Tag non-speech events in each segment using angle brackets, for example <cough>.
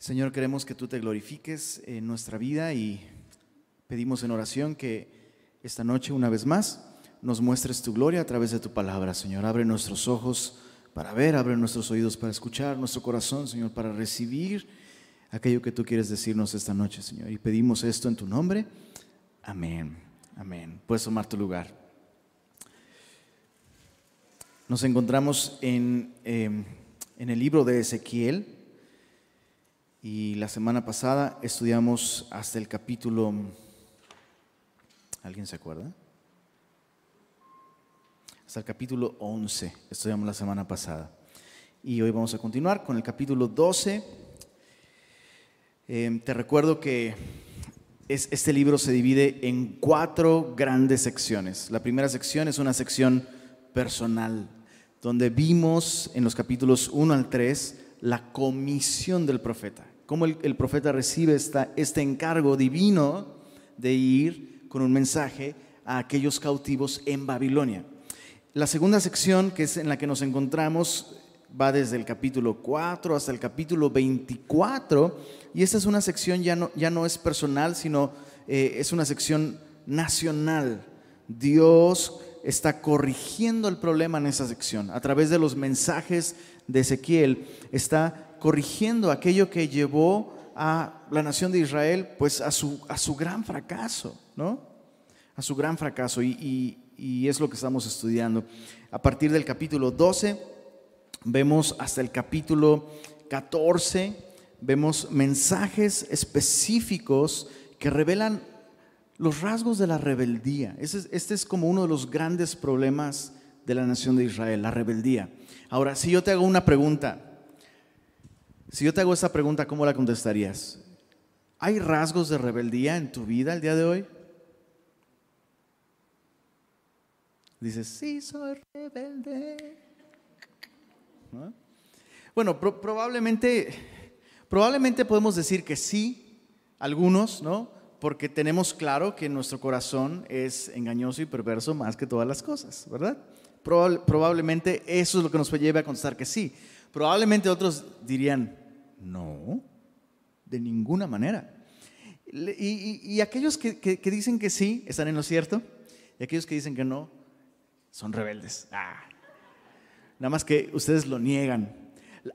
Señor, queremos que tú te glorifiques en nuestra vida y pedimos en oración que esta noche, una vez más, nos muestres tu gloria a través de tu palabra, Señor. Abre nuestros ojos para ver, abre nuestros oídos para escuchar, nuestro corazón, Señor, para recibir aquello que tú quieres decirnos esta noche, Señor. Y pedimos esto en tu nombre. Amén. Amén. Puedes tomar tu lugar. Nos encontramos en, em, en el libro de Ezequiel y la semana pasada estudiamos hasta el capítulo... ¿Alguien se acuerda? Hasta el capítulo 11 estudiamos la semana pasada. Y hoy vamos a continuar con el capítulo 12. Em, te recuerdo que este libro se divide en cuatro grandes secciones. La primera sección es una sección personal, donde vimos en los capítulos 1 al 3 la comisión del profeta cómo el, profeta recibe esta, este encargo divino de ir con un mensaje a aquellos cautivos en Babilonia. La segunda sección, que es en la que nos encontramos, va desde el capítulo 4 hasta el capítulo 24, y esta es una sección ya no, ya no es personal, sino eh, es una sección nacional. Dios está corrigiendo el problema en esa sección. A través de los mensajes de Ezequiel, está corrigiendo aquello que llevó a la nación de Israel pues a su, a su gran fracaso, ¿no? A su gran fracaso y, y es lo que estamos estudiando. A partir del capítulo 12 vemos hasta el capítulo 14, vemos mensajes específicos que revelan los rasgos de la rebeldía. Este es como uno de los grandes problemas de la nación de Israel, la rebeldía. Ahora, si yo te hago una pregunta, si yo te hago esta pregunta, ¿cómo la contestarías? ¿Hay rasgos de rebeldía en tu vida el día de hoy? Dices, sí, soy rebelde. Bueno, probablemente, probablemente podemos decir que sí, algunos, ¿no? Porque tenemos claro que nuestro corazón es engañoso y perverso más que todas las cosas, ¿verdad? probablemente eso es lo que nos lleve a contestar que sí. Probablemente otros dirían, no, de ninguna manera. Y, aquellos que, dicen que sí, están en lo cierto, y aquellos que dicen que no, son rebeldes. Ah. Nada más que ustedes lo niegan.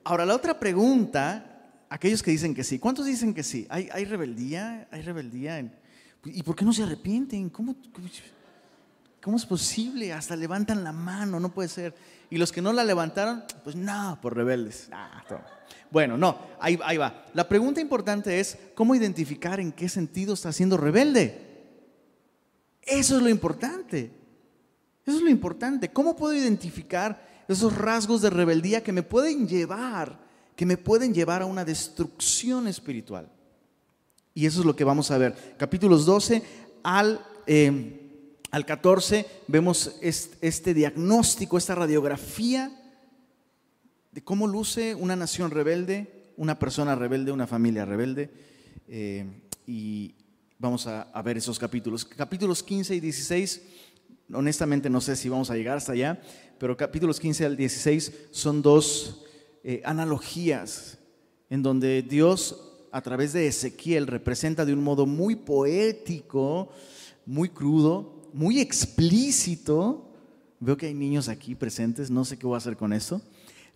Ahora, la otra pregunta, aquellos que dicen que sí, ¿cuántos dicen que sí? ¿Hay, rebeldía? ¿Hay rebeldía? ¿Y por qué no se arrepienten? ¿Cómo, ¿Cómo es posible? Hasta levantan la mano, no puede ser. Y los que no la levantaron, pues no, por rebeldes. Ah, bueno, no, ahí, va. La pregunta importante es, ¿cómo identificar en qué sentido está siendo rebelde? Eso es lo importante. Eso es lo importante. ¿Cómo puedo identificar esos rasgos de rebeldía que me pueden llevar, que me pueden llevar a una destrucción espiritual? Y eso es lo que vamos a ver. Capítulos 12 al, eh, al 14 vemos este diagnóstico, esta radiografía de cómo luce una nación rebelde, una persona rebelde, una familia rebelde. Eh, y vamos a, ver esos capítulos. Capítulos 15 y 16, honestamente no sé si vamos a llegar hasta allá, pero capítulos 15 al 16 son dos eh, analogías en donde Dios a través de Ezequiel representa de un modo muy poético, muy crudo, muy explícito. Veo que hay niños aquí presentes, no sé qué voy a hacer con eso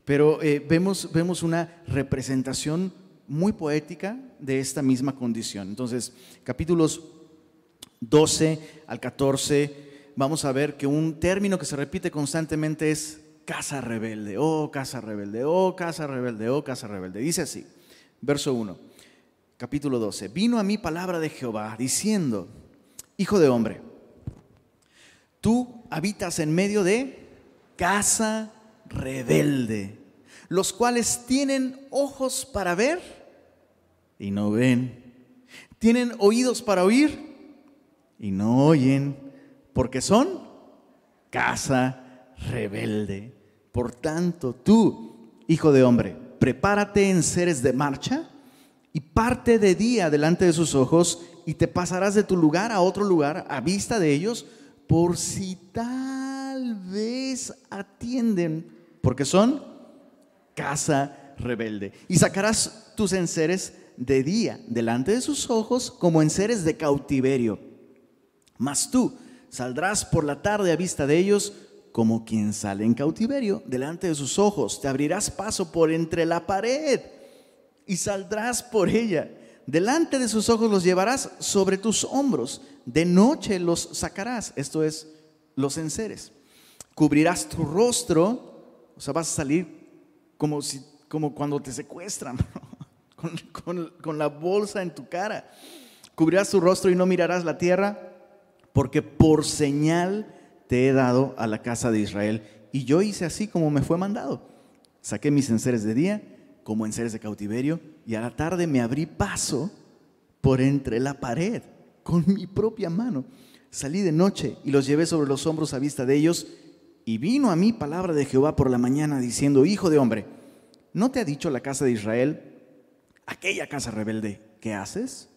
pero eh, vemos, vemos una representación muy poética de esta misma condición. Entonces, capítulos 12 al 14, vamos a ver que un término que se repite constantemente es casa rebelde, oh casa rebelde, oh casa rebelde, oh casa rebelde. Dice así, verso 1, capítulo 12, vino a mí palabra de Jehová diciendo, hijo de hombre, tú habitas en medio de casa rebelde los cuales tienen ojos para ver y no ven, tienen oídos para oír y no oyen, porque son casa rebelde. Por tanto, tú, hijo de hombre, prepárate en seres de marcha y parte de día delante de sus ojos y te pasarás de tu lugar a otro lugar a vista de ellos por si tal vez atienden, porque son casa rebelde. Y sacarás tus enseres de día delante de sus ojos como en seres de cautiverio. Mas tú saldrás por la tarde a vista de ellos como quien sale en cautiverio delante de sus ojos. Te abrirás paso por entre la pared y saldrás por ella. Delante de sus ojos los llevarás sobre tus hombros. De noche los sacarás. Esto es los enseres. Cubrirás tu rostro. O sea, vas a salir como, si, como cuando te secuestran. <laughs> con, con la bolsa en tu cara. Cubrirás tu rostro y no mirarás la tierra. Porque por señal te he dado a la casa de Israel. Y yo hice así como me fue mandado. Saqué mis enseres de día como enseres de cautiverio y a la tarde me abrí paso por entre la pared con mi propia mano. Salí de noche y los llevé sobre los hombros a vista de ellos y vino a mí palabra de Jehová por la mañana diciendo, Hijo de hombre, ¿no te ha dicho la casa de Israel, aquella casa rebelde, ¿qué haces?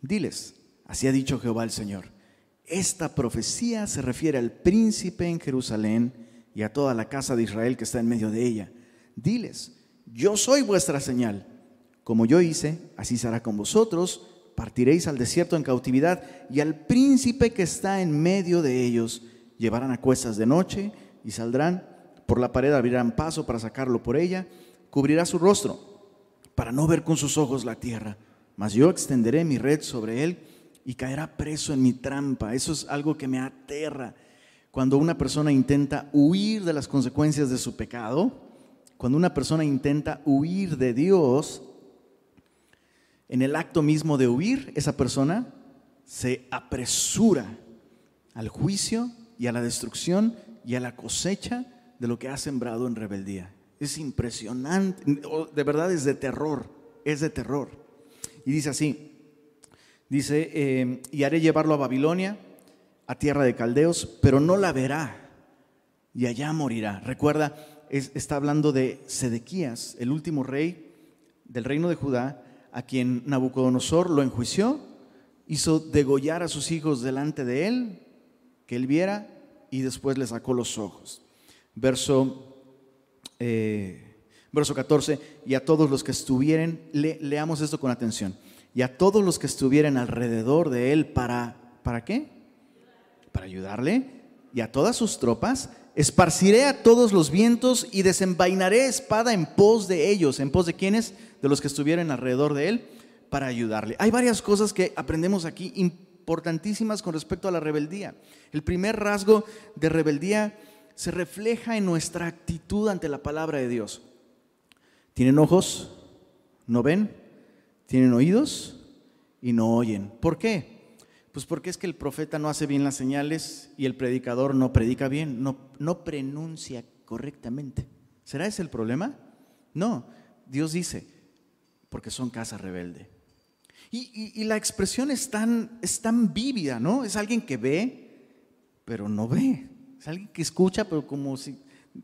Diles, así ha dicho Jehová el Señor esta profecía se refiere al príncipe en Jerusalén y a toda la casa de Israel que está en medio de ella. Diles, yo soy vuestra señal. Como yo hice, así será con vosotros. Partiréis al desierto en cautividad y al príncipe que está en medio de ellos llevarán a cuestas de noche y saldrán por la pared, abrirán paso para sacarlo por ella, cubrirá su rostro para no ver con sus ojos la tierra. Mas yo extenderé mi red sobre él y caerá preso en mi trampa. Eso es algo que me aterra. Cuando una persona intenta huir de las consecuencias de su pecado, cuando una persona intenta huir de Dios, en el acto mismo de huir, esa persona se apresura al juicio y a la destrucción y a la cosecha de lo que ha sembrado en rebeldía. Es impresionante, de verdad es de terror, es de terror. Y dice así, Dice, eh, y haré llevarlo a Babilonia, a tierra de caldeos, pero no la verá y allá morirá. Recuerda, está hablando de Sedequías, el último rey del reino de Judá, a quien Nabucodonosor lo enjuició, hizo degollar a sus hijos delante de él, que él viera, y después le sacó los ojos. Verso, eh, verso 14, y a todos los que estuvieren, leamos esto con atención y a todos los que estuvieran alrededor de él para, ¿para qué? Para ayudarle y a todas sus tropas, esparciré a todos los vientos y desenvainaré espada en pos de ellos, en pos de quienes, de los que estuvieran alrededor de él, para ayudarle. Hay varias cosas que aprendemos aquí importantísimas con respecto a la rebeldía. El primer rasgo de rebeldía se refleja en nuestra actitud ante la palabra de Dios. ¿Tienen ojos? ¿No ven? tienen oídos y no oyen. ¿Por qué? Pues porque es que el profeta no hace bien las señales y el predicador no predica bien, no, no pronuncia correctamente. ¿Será ese el problema? No, Dios dice, porque son casa rebelde. Y, la expresión es tan, es tan vívida, ¿no? Es alguien que ve, pero no ve. Es alguien que escucha, pero como si,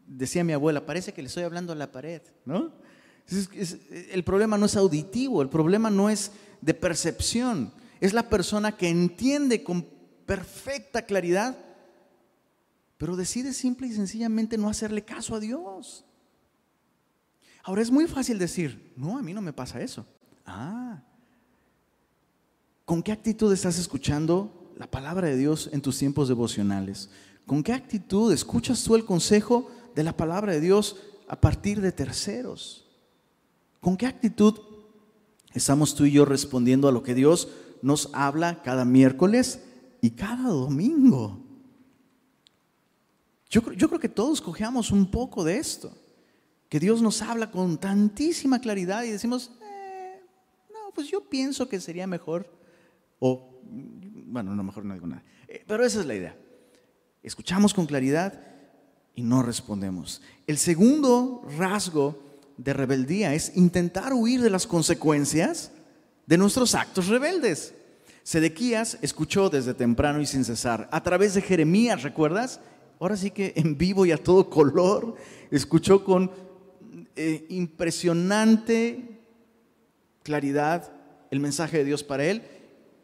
decía mi abuela, parece que le estoy hablando a la pared, ¿no? el problema no es auditivo, el problema no es de percepción, es la persona que entiende con perfecta claridad, pero decide simple y sencillamente no hacerle caso a Dios. Ahora es muy fácil decir, no, a mí no me pasa eso. Ah, ¿con qué actitud estás escuchando la palabra de Dios en tus tiempos devocionales? ¿Con qué actitud escuchas tú el consejo de la palabra de Dios a partir de terceros? ¿Con qué actitud estamos tú y yo respondiendo a lo que Dios nos habla cada miércoles y cada domingo? Yo, creo que todos cojeamos un poco de esto, que Dios nos habla con tantísima claridad y decimos, eh, no, pues yo pienso que sería mejor, o, bueno, no, mejor no digo nada, eh, pero esa es la idea. Escuchamos con claridad y no respondemos. El segundo rasgo de rebeldía es intentar huir de las consecuencias de nuestros actos rebeldes. Sedequías escuchó desde temprano y sin cesar, a través de Jeremías, ¿recuerdas? Ahora sí que en vivo y a todo color, escuchó con eh, impresionante claridad el mensaje de Dios para él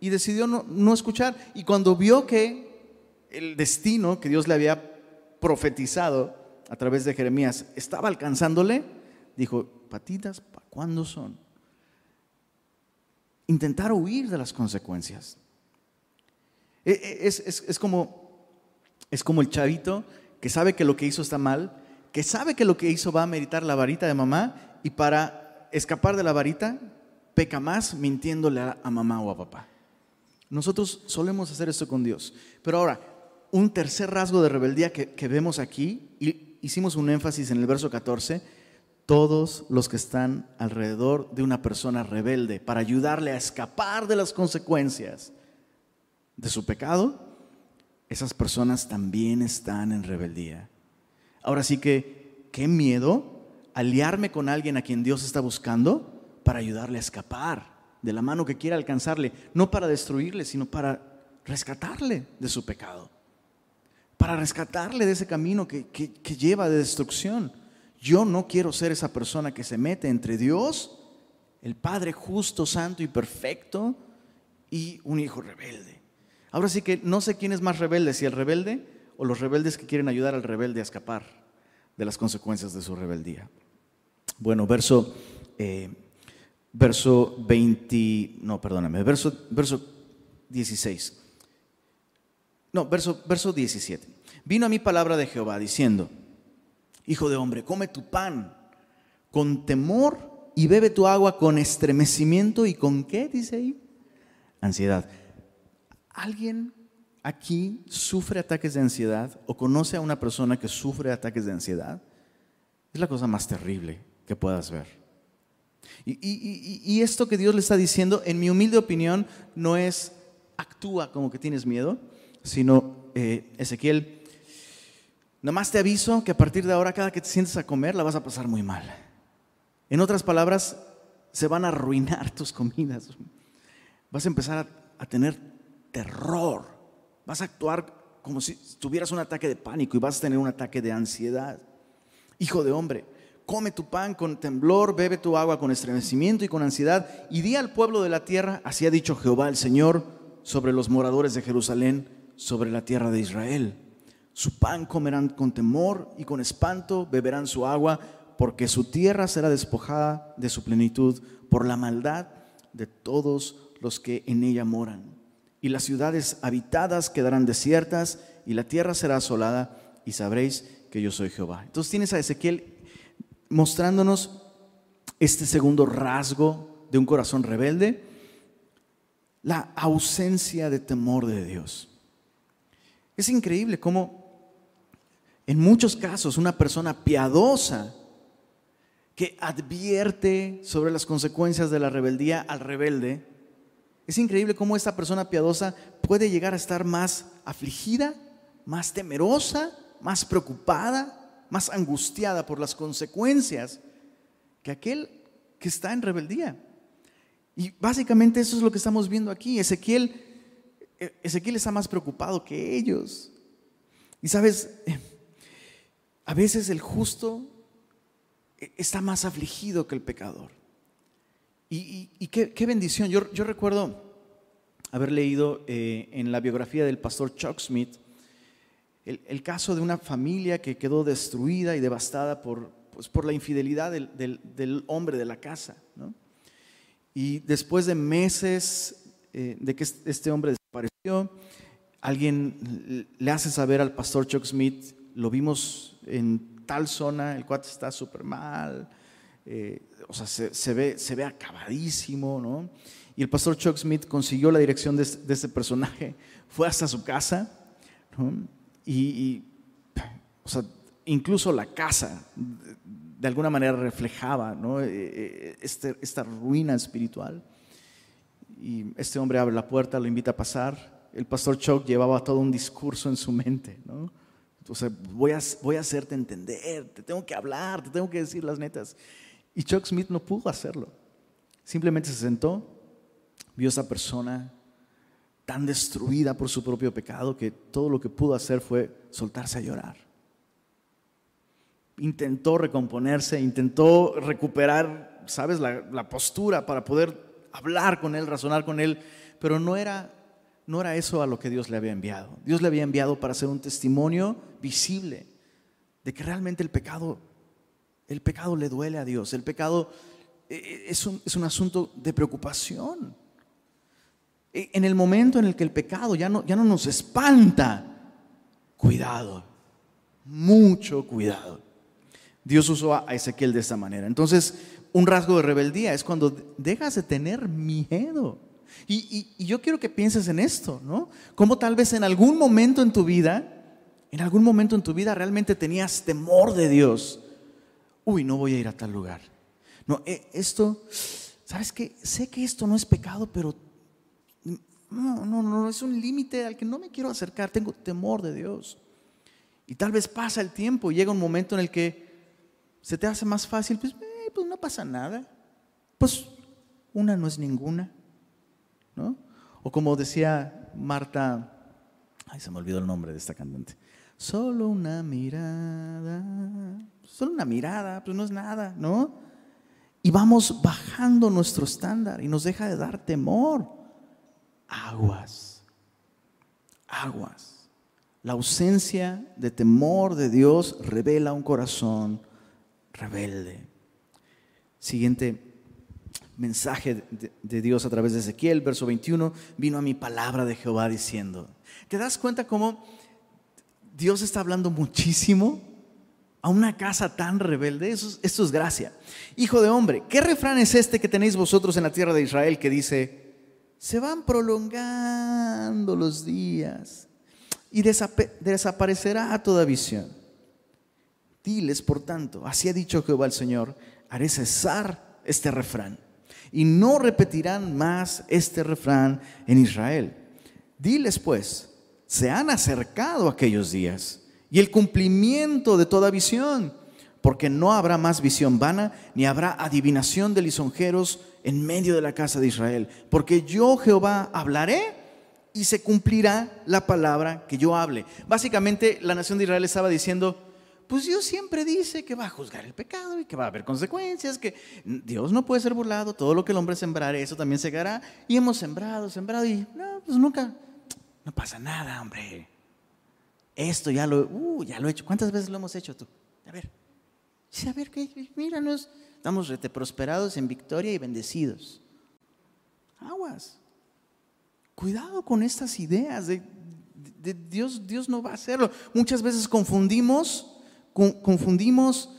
y decidió no, no escuchar. Y cuando vio que el destino que Dios le había profetizado a través de Jeremías estaba alcanzándole, dijo, patitas, ¿para cuándo son? Intentar huir de las consecuencias. E, e, es, como, es como el chavito que sabe que lo que hizo está mal, que sabe que lo que hizo va a meritar la varita de mamá y para escapar de la varita peca más mintiéndole a, mamá o a papá. Nosotros solemos hacer esto con Dios. Pero ahora, un tercer rasgo de rebeldía que, que vemos aquí, y hicimos un énfasis en el verso 14, todos los que están alrededor de una persona rebelde para ayudarle a escapar de las consecuencias de su pecado, esas personas también están en rebeldía. Ahora sí que, qué miedo aliarme con alguien a quien Dios está buscando para ayudarle a escapar de la mano que quiere alcanzarle, no para destruirle, sino para rescatarle de su pecado, para rescatarle de ese camino que, que lleva de destrucción. Yo no quiero ser esa persona que se mete entre Dios, el Padre justo, santo y perfecto, y un hijo rebelde. Ahora sí que no sé quién es más rebelde, si el rebelde o los rebeldes que quieren ayudar al rebelde a escapar de las consecuencias de su rebeldía. Bueno, verso, eh, verso 20, no, perdóname, verso, verso 16. No, verso, verso 17. Vino a mí palabra de Jehová diciendo, Hijo de hombre, come tu pan con temor y bebe tu agua con estremecimiento y con qué, dice ahí, ansiedad. ¿Alguien aquí sufre ataques de ansiedad o conoce a una persona que sufre ataques de ansiedad? Es la cosa más terrible que puedas ver. Y, esto que Dios le está diciendo, en mi humilde opinión, no es actúa como que tienes miedo, sino eh, Ezequiel Nomás te aviso que a partir de ahora, cada que te sientes a comer, la vas a pasar muy mal. En otras palabras, se van a arruinar tus comidas. Vas a empezar a, tener terror. Vas a actuar como si tuvieras un ataque de pánico y vas a tener un ataque de ansiedad. Hijo de hombre, come tu pan con temblor, bebe tu agua con estremecimiento y con ansiedad, y di al pueblo de la tierra, así ha dicho Jehová el Señor, sobre los moradores de Jerusalén, sobre la tierra de Israel. Su pan comerán con temor y con espanto beberán su agua, porque su tierra será despojada de su plenitud por la maldad de todos los que en ella moran. Y las ciudades habitadas quedarán desiertas y la tierra será asolada y sabréis que yo soy Jehová. Entonces tienes a Ezequiel mostrándonos este segundo rasgo de un corazón rebelde, la ausencia de temor de Dios. Es increíble cómo en muchos casos, una persona piadosa que advierte sobre las consecuencias de la rebeldía al rebelde, es increíble cómo esta persona piadosa puede llegar a estar más afligida, más temerosa, más preocupada, más angustiada por las consecuencias que aquel que está en rebeldía. Y básicamente eso es lo que estamos viendo aquí. Ezequiel, Ezequiel está más preocupado que ellos. Y sabes, a veces el justo está más afligido que el pecador. Y, qué, bendición. Yo, recuerdo haber leído eh, en la biografía del pastor Chuck Smith el, caso de una familia que quedó destruida y devastada por, pues, por la infidelidad del, hombre de la casa. Y después de meses eh, de que este hombre desapareció, alguien le hace saber al pastor Chuck Smith, lo vimos en tal zona, el cuate está súper mal, eh, o sea, se, ve, se ve acabadísimo, ¿no? Y el pastor Chuck Smith consiguió la dirección de, este personaje, <laughs> fue hasta su casa, y, o sea, incluso la casa de alguna manera reflejaba ¿no? Eh, eh, este, esta ruina espiritual. Y este hombre abre la puerta, lo invita a pasar. El pastor Chuck llevaba todo un discurso en su mente, ¿no? Entonces, voy a, voy a hacerte entender, te tengo que hablar, te tengo que decir las netas. Y Chuck Smith no pudo hacerlo. Simplemente se sentó, vio a esa persona tan destruida por su propio pecado que todo lo que pudo hacer fue soltarse a llorar. Intentó recomponerse, intentó recuperar, ¿sabes?, la postura para poder hablar con él, razonar con él, pero no era no era eso a lo que Dios le había enviado. Dios le había enviado para ser un testimonio visible de que realmente el pecado, el pecado le duele a Dios. El pecado eh, es un, es un asunto de preocupación. E, en el momento en el que el pecado ya no, ya no nos espanta, cuidado, mucho cuidado. Dios usó a Ezequiel de esta manera. Entonces, un rasgo de rebeldía es cuando dejas de tener miedo. Y, yo quiero que pienses en esto, ¿no? Como tal vez en algún momento en tu vida, en algún momento en tu vida realmente tenías temor de Dios. Uy, no voy a ir a tal lugar. No, eh, esto, ¿sabes qué? Sé que esto no es pecado, pero no, no, no, es un límite al que no me quiero acercar, tengo temor de Dios. Y tal vez pasa el tiempo y llega un momento en el que se te hace más fácil, pues, eh, pues no pasa nada. Pues una no es ninguna, ¿no? O como decía Marta, ay, se me olvidó el nombre de esta cantante. Solo una mirada, solo una mirada, pues no es nada, ¿no? Y vamos bajando nuestro estándar y nos deja de dar temor. Aguas, aguas. La ausencia de temor de Dios revela un corazón rebelde. Siguiente mensaje de, Dios a través de Ezequiel, verso 21, vino a mi palabra de Jehová diciendo, ¿te das cuenta cómo Dios está hablando muchísimo a una casa tan rebelde? Eso, esto es gracia. Hijo de hombre, ¿qué refrán es este que tenéis vosotros en la tierra de Israel que dice, se van prolongando los días y desaparecerá toda visión? Diles, por tanto, así ha dicho Jehová el Señor, haré cesar este refrán y no repetirán más este refrán en Israel. Diles pues, se han acercado aquellos días y el cumplimiento de toda visión, porque no habrá más visión vana, ni habrá adivinación de lisonjeros en medio de la casa de Israel, porque yo Jehová hablaré y se cumplirá la palabra que yo hable. Básicamente la nación de Israel estaba diciendo, pues Dios siempre dice que va a juzgar el pecado y que va a haber consecuencias, que Dios no puede ser burlado, todo lo que el hombre sembrare, eso también segará. Y hemos sembrado, sembrado y no, pues nunca, no pasa nada, hombre. Esto ya lo, uh, ya lo he hecho. ¿Cuántas veces lo hemos hecho tú? A ver, a ver, míranos, estamos prosperados en victoria y bendecidos. Aguas. Cuidado con estas ideas de, de Dios, Dios no va a hacerlo. Muchas veces confundimos confundimos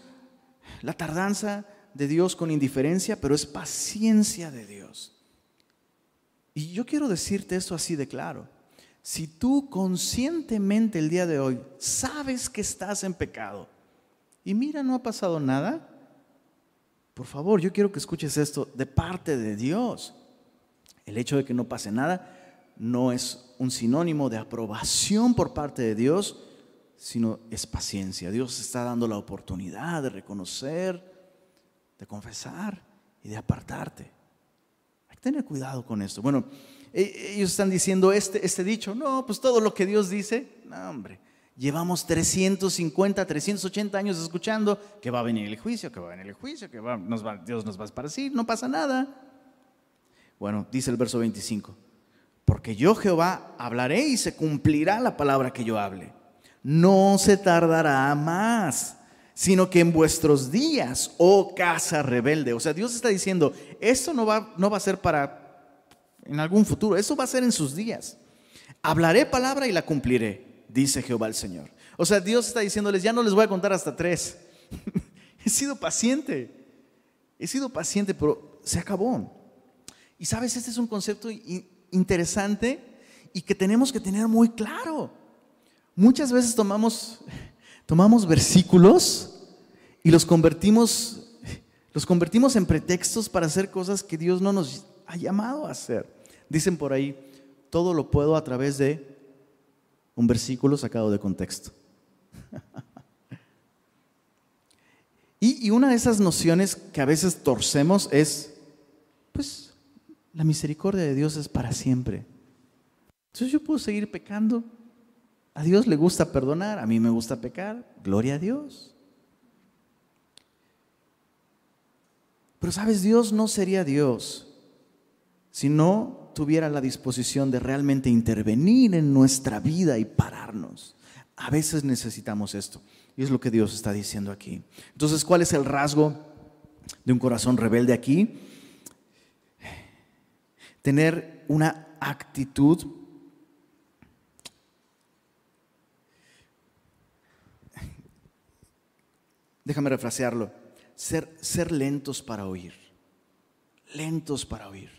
la tardanza de Dios con indiferencia, pero es paciencia de Dios. Y yo quiero decirte esto así de claro. Si tú conscientemente el día de hoy sabes que estás en pecado y mira, no ha pasado nada, por favor, yo quiero que escuches esto de parte de Dios. El hecho de que no pase nada no es un sinónimo de aprobación por parte de Dios, sino es paciencia. Dios está dando la oportunidad de reconocer, de confesar y de apartarte. Hay que tener cuidado con esto. Bueno, e, ellos están diciendo este, este dicho, no, pues todo lo que Dios dice, no, hombre. Llevamos 350, 380 años escuchando que va a venir el juicio, que va a venir el juicio, que va, Dios nos va a esparcir, no pasa nada. Bueno, dice el verso 25, porque yo Jehová hablaré y se cumplirá la palabra que yo hable no se tardará más, sino que en vuestros días, oh casa rebelde. O sea, Dios está diciendo, esto no va, no va a ser para en algún futuro, eso va a ser en sus días. Hablaré palabra y la cumpliré, dice Jehová el Señor. O sea, Dios está diciéndoles, ya no les voy a contar hasta tres. <laughs> he sido paciente, he sido paciente, pero se acabó. Y sabes, este es un concepto interesante y que tenemos que tener muy claro. Muchas veces tomamos, tomamos versículos y los convertimos, los convertimos en pretextos para hacer cosas que Dios no nos ha llamado a hacer. Dicen por ahí, todo lo puedo a través de un versículo sacado de contexto. <laughs> y, y una de esas nociones que a veces torcemos es, pues, la misericordia de Dios es para siempre. Entonces yo puedo seguir pecando a Dios le gusta perdonar, a mí me gusta pecar, gloria a Dios. Pero sabes, Dios no sería Dios si no tuviera la disposición de realmente intervenir en nuestra vida y pararnos. A veces necesitamos esto. Y es lo que Dios está diciendo aquí. Entonces, ¿cuál es el rasgo de un corazón rebelde aquí? Tener una actitud déjame refrasearlo, ser, ser lentos para oír, lentos para oír.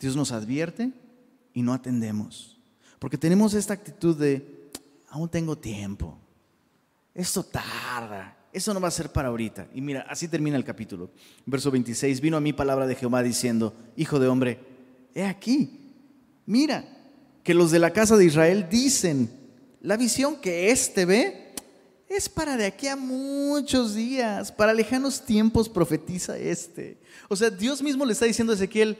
Dios nos advierte y no atendemos, porque tenemos esta actitud de, aún tengo tiempo, esto tarda, eso no va a ser para ahorita. Y mira, así termina el capítulo. Verso 26, vino a mí palabra de Jehová diciendo, hijo de hombre, he aquí, mira, que los de la casa de Israel dicen, la visión que éste ve es para de aquí a muchos días, para lejanos tiempos profetiza este. O sea, Dios mismo le está diciendo a Ezequiel,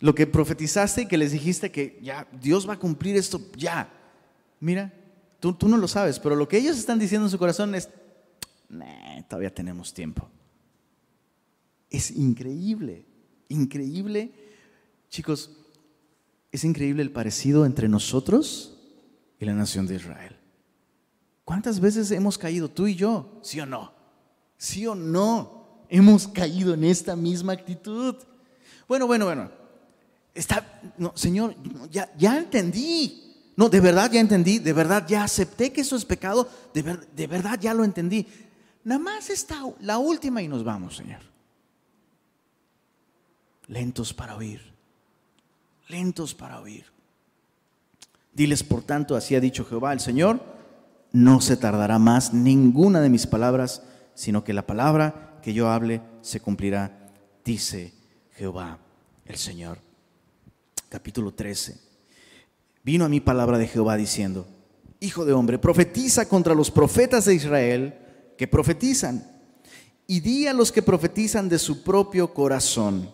lo que profetizaste y que les dijiste que ya Dios va a cumplir esto, ya. Mira, tú, tú no lo sabes, pero lo que ellos están diciendo en su corazón es, todavía tenemos tiempo. Es increíble, increíble. Chicos, es increíble el parecido entre nosotros y la nación de Israel. ¿Cuántas veces hemos caído tú y yo? ¿Sí o no? ¿Sí o no? Hemos caído en esta misma actitud. Bueno, bueno, bueno. Está, no, Señor, ya, entendí. No, de verdad ya entendí, de verdad ya acepté que eso es pecado, de, de verdad ya lo entendí. Nada más está la última y nos vamos, Señor. Lentos para oír, lentos para oír. Diles, por tanto, así ha dicho Jehová, el Señor, no se tardará más ninguna de mis palabras, sino que la palabra que yo hable se cumplirá, dice Jehová, el Señor. Capítulo 13. Vino a mí palabra de Jehová diciendo, Hijo de hombre, profetiza contra los profetas de Israel que profetizan, y di a los que profetizan de su propio corazón,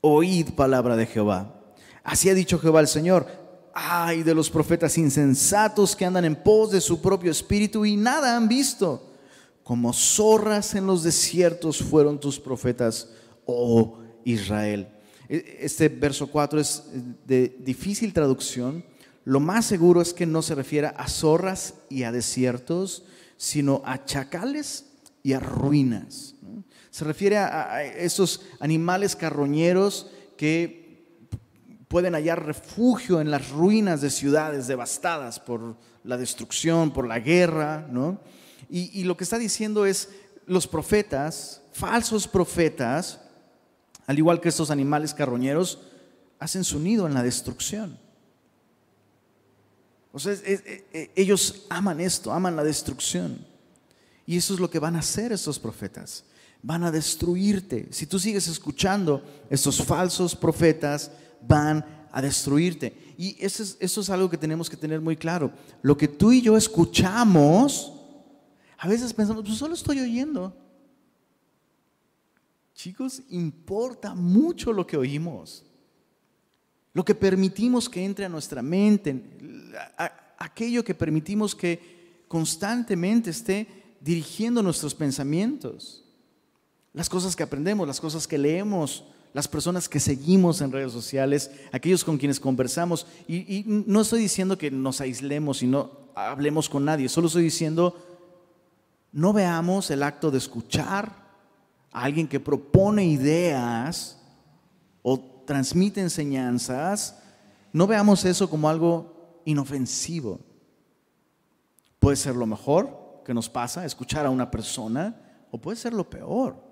oíd palabra de Jehová. Así ha dicho Jehová el Señor, ay de los profetas insensatos que andan en pos de su propio espíritu y nada han visto. Como zorras en los desiertos fueron tus profetas, oh Israel. E, este verso 4 es de difícil traducción. Lo más seguro es que no se refiera a zorras y a desiertos, sino a chacales y a ruinas. Se refiere a esos animales carroñeros que pueden hallar refugio en las ruinas de ciudades devastadas por la destrucción, por la guerra, ¿no? Y, lo que está diciendo es, los profetas, falsos profetas, al igual que estos animales carroñeros, hacen su nido en la destrucción. O sea, ellos aman esto, aman la destrucción. Y eso es lo que van a hacer estos profetas. Van a destruirte. Si tú sigues escuchando estos falsos profetas, van a destruirte. Y eso es, eso es algo que tenemos que tener muy claro. Lo que tú y yo escuchamos, a veces pensamos, pues solo estoy oyendo. Chicos, importa mucho lo que oímos. Lo que permitimos que entre a nuestra mente, aquello que permitimos que constantemente esté dirigiendo nuestros pensamientos. Las cosas que aprendemos, las cosas que leemos, las personas que seguimos en redes sociales, aquellos con quienes conversamos. Y, no estoy diciendo que nos aislemos y no hablemos con nadie, solo estoy diciendo, no veamos el acto de escuchar a alguien que propone ideas o transmite enseñanzas, no veamos eso como algo inofensivo. Puede ser lo mejor que nos pasa, escuchar a una persona, o puede ser lo peor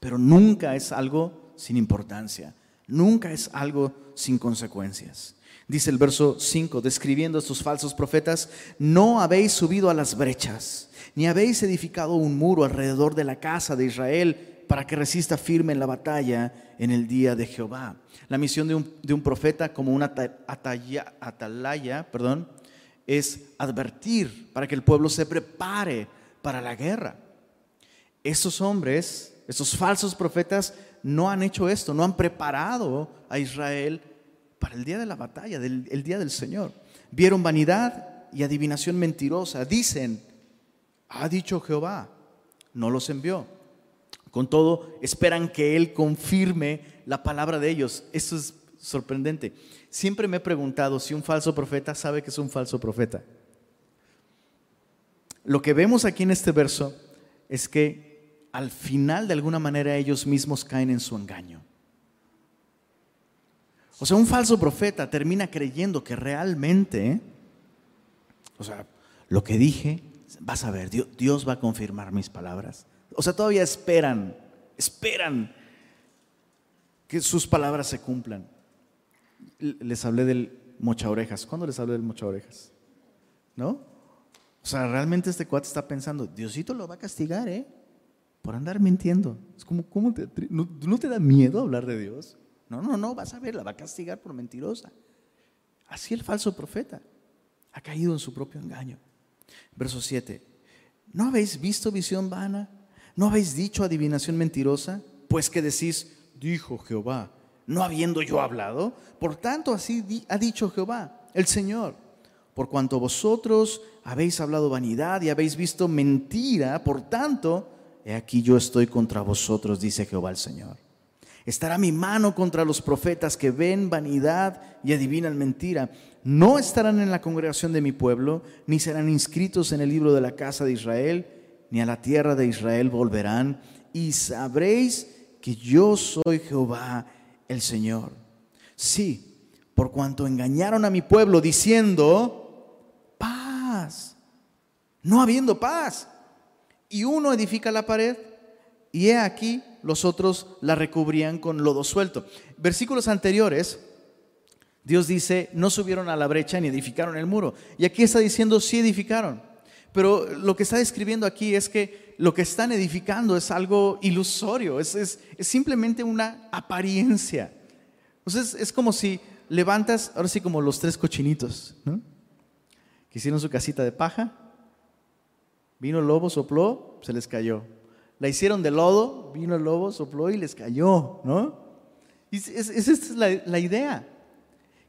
pero nunca es algo sin importancia, nunca es algo sin consecuencias. Dice el verso 5, describiendo a estos falsos profetas, no habéis subido a las brechas, ni habéis edificado un muro alrededor de la casa de Israel para que resista firme en la batalla en el día de Jehová. La misión de un, profeta como una atalaya, perdón, es advertir para que el pueblo se prepare para la guerra. Esos hombres estos falsos profetas no han hecho esto, no han preparado a Israel para el día de la batalla, el día del Señor. Vieron vanidad y adivinación mentirosa. Dicen, ha dicho Jehová, no los envió. Con todo, esperan que Él confirme la palabra de ellos. Esto es sorprendente. Siempre me he preguntado si un falso profeta sabe que es un falso profeta. Lo que vemos aquí en este verso es que al final de alguna manera ellos mismos caen en su engaño. O sea, un falso profeta termina creyendo que realmente, o sea, lo que dije, vas a ver, Dios va a confirmar mis palabras. O sea, todavía esperan, esperan que sus palabras se cumplan. Les hablé del mocha orejas. ¿Cuándo les hablé del mocha orejas? ¿No? O sea, realmente este cuate está pensando, Diosito lo va a castigar, ¿eh? Por andar mintiendo. Es como, ¿cómo te, no, ¿no te da miedo hablar de Dios? No, no, no, vas a ver, la va a castigar por mentirosa. Así el falso profeta ha caído en su propio engaño. Verso 7. ¿No habéis visto visión vana? ¿No habéis dicho adivinación mentirosa? Pues que decís, dijo Jehová, no habiendo yo hablado. Por tanto, así ha dicho Jehová, el Señor. Por cuanto vosotros habéis hablado vanidad y habéis visto mentira, por tanto, he aquí yo estoy contra vosotros, dice Jehová el Señor. Estará mi mano contra los profetas que ven vanidad y adivinan mentira. No estarán en la congregación de mi pueblo, ni serán inscritos en el libro de la casa de Israel, ni a la tierra de Israel volverán. Y sabréis que yo soy Jehová el Señor. Sí, por cuanto engañaron a mi pueblo diciendo, paz, no habiendo paz. Y uno edifica la pared y he aquí los otros la recubrían con lodo suelto. Versículos anteriores, Dios dice, no subieron a la brecha ni edificaron el muro. Y aquí está diciendo, sí edificaron. Pero lo que está describiendo aquí es que lo que están edificando es algo ilusorio, es, simplemente una apariencia. Entonces es como si levantas, ahora sí como los tres cochinitos, que hicieron su casita de paja, vino el lobo, sopló, se les cayó. La hicieron de lodo, vino el lobo, sopló y les cayó, ¿no? Y esa es la, idea,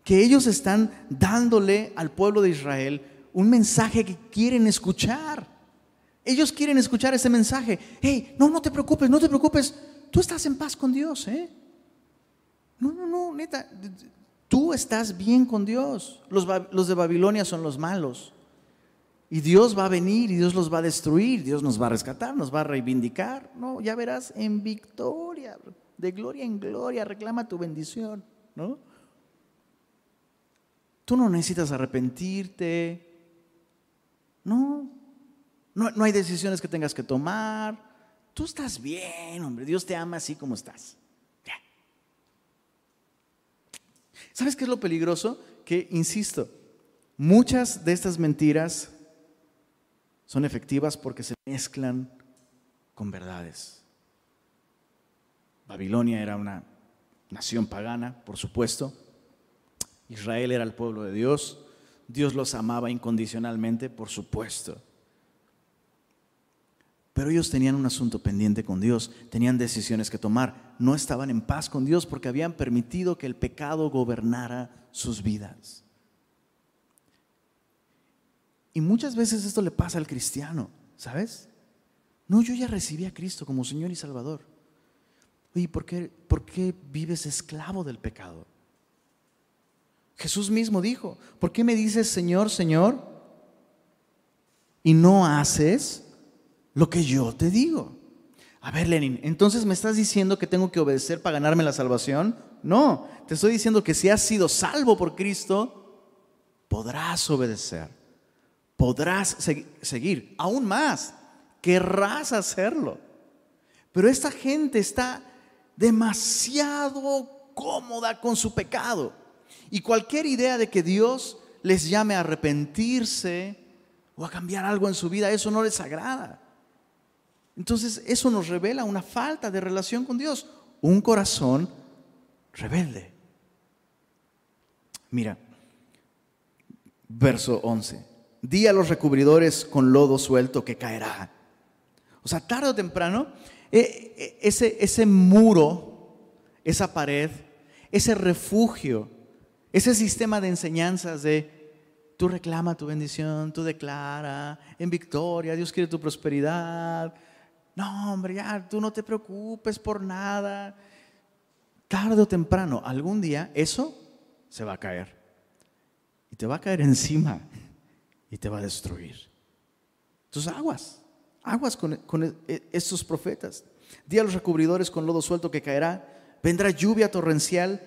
que ellos están dándole al pueblo de Israel un mensaje que quieren escuchar. Ellos quieren escuchar ese mensaje. Hey, no, no te preocupes, no te preocupes. Tú estás en paz con Dios, ¿eh? No, no, no, neta. Tú estás bien con Dios. Los de Babilonia son los malos. Y Dios va a venir y Dios los va a destruir, Dios nos va a rescatar, nos va a reivindicar. No, ya verás en victoria, de gloria en gloria, reclama tu bendición, ¿no? Tú no necesitas arrepentirte. No, no, no hay decisiones que tengas que tomar. Tú estás bien, hombre. Dios te ama así como estás. ¿Sabes qué es lo peligroso? Que, insisto, muchas de estas mentiras son efectivas porque se mezclan con verdades. Babilonia era una nación pagana, por supuesto. Israel era el pueblo de Dios. Dios los amaba incondicionalmente, por supuesto. Pero ellos tenían un asunto pendiente con Dios, tenían decisiones que tomar, no estaban en paz con Dios porque habían permitido que el pecado gobernara sus vidas. Y muchas veces esto le pasa al cristiano, ¿sabes? No, yo ya recibí a Cristo como Señor y Salvador. Oye, ¿por qué, ¿por qué vives esclavo del pecado? Jesús mismo dijo, ¿por qué me dices Señor, Señor? Y no haces lo que yo te digo. A ver, Lenin, entonces me estás diciendo que tengo que obedecer para ganarme la salvación? No, te estoy diciendo que si has sido salvo por Cristo, podrás obedecer podrás seguir. Aún más, querrás hacerlo. Pero esta gente está demasiado cómoda con su pecado. Y cualquier idea de que Dios les llame a arrepentirse o a cambiar algo en su vida, eso no les agrada. Entonces eso nos revela una falta de relación con Dios, un corazón rebelde. Mira, verso 11. Di a los recubridores con lodo suelto que caerá. O sea, tarde o temprano, e, e, ese, ese muro, esa pared, ese refugio, ese sistema de enseñanzas de tú reclama tu bendición, tú declara en victoria, Dios quiere tu prosperidad. No, hombre, ya, tú no te preocupes por nada. Tarde o temprano, algún día, eso se va a caer. Y te va a caer <laughs> encima y te va a destruir. Entonces, aguas, aguas con, e, estos profetas. Di a los recubridores con lodo suelto que caerá, vendrá lluvia torrencial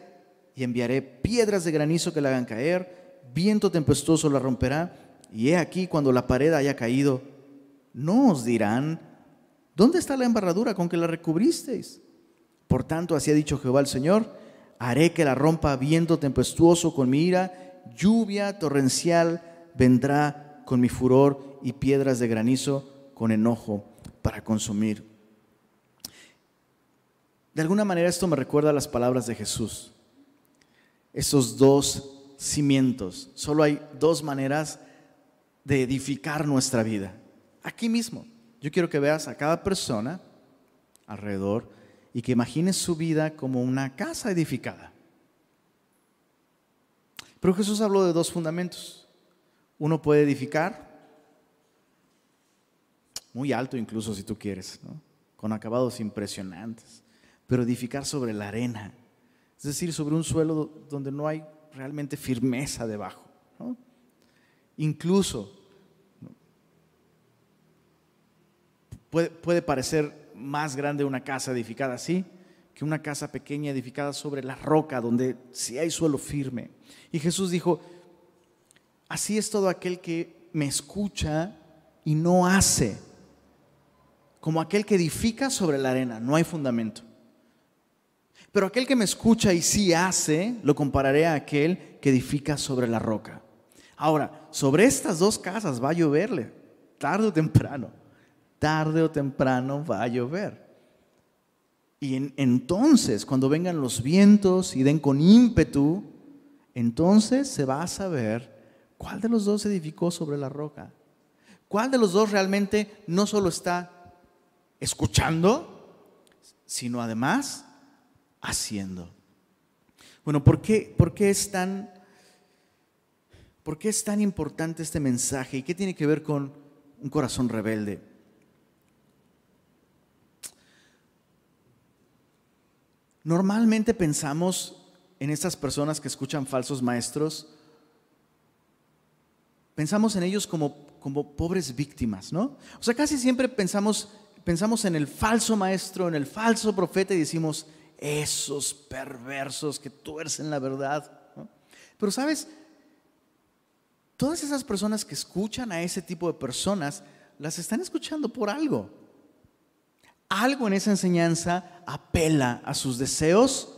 y enviaré piedras de granizo que la hagan caer, viento tempestuoso la romperá, y he aquí cuando la pared haya caído, no os dirán, ¿dónde está la embarradura con que la recubristeis? Por tanto, así ha dicho Jehová el Señor, haré que la rompa viento tempestuoso con mi ira, lluvia torrencial vendrá con mi furor y piedras de granizo con enojo para consumir. De alguna manera esto me recuerda a las palabras de Jesús. Esos dos cimientos. Solo hay dos maneras de edificar nuestra vida. Aquí mismo. Yo quiero que veas a cada persona alrededor y que imagines su vida como una casa edificada. Pero Jesús habló de dos fundamentos. Uno puede edificar, muy alto incluso si tú quieres, con acabados impresionantes, pero edificar sobre la arena, es decir, sobre un suelo donde no hay realmente firmeza debajo. Incluso puede, puede parecer más grande una casa edificada así que una casa pequeña edificada sobre la roca donde sí hay suelo firme. Y Jesús dijo, así es todo aquel que me escucha y no hace, como aquel que edifica sobre la arena, no hay fundamento. Pero aquel que me escucha y sí hace, lo compararé a aquel que edifica sobre la roca. Ahora, sobre estas dos casas va a lloverle, tarde o temprano. Tarde o temprano va a llover. Y entonces, cuando vengan los vientos y den con ímpetu, entonces se va a saber cuál de los dos edificó sobre la roca. ¿Cuál de los dos realmente no solo está escuchando, sino además haciendo. Bueno, ¿por qué, por qué es tan, ¿por qué es tan importante este mensaje y qué tiene que ver con un corazón rebelde? Normalmente pensamos en estas personas que escuchan falsos maestros, pensamos en ellos como, como pobres víctimas, ¿no? O sea, casi siempre pensamos, pensamos en el falso maestro, en el falso profeta y decimos, esos perversos que tuercen la verdad. Pero sabes, todas esas personas que escuchan a ese tipo de personas, las están escuchando por algo. Algo en esa enseñanza apela a sus deseos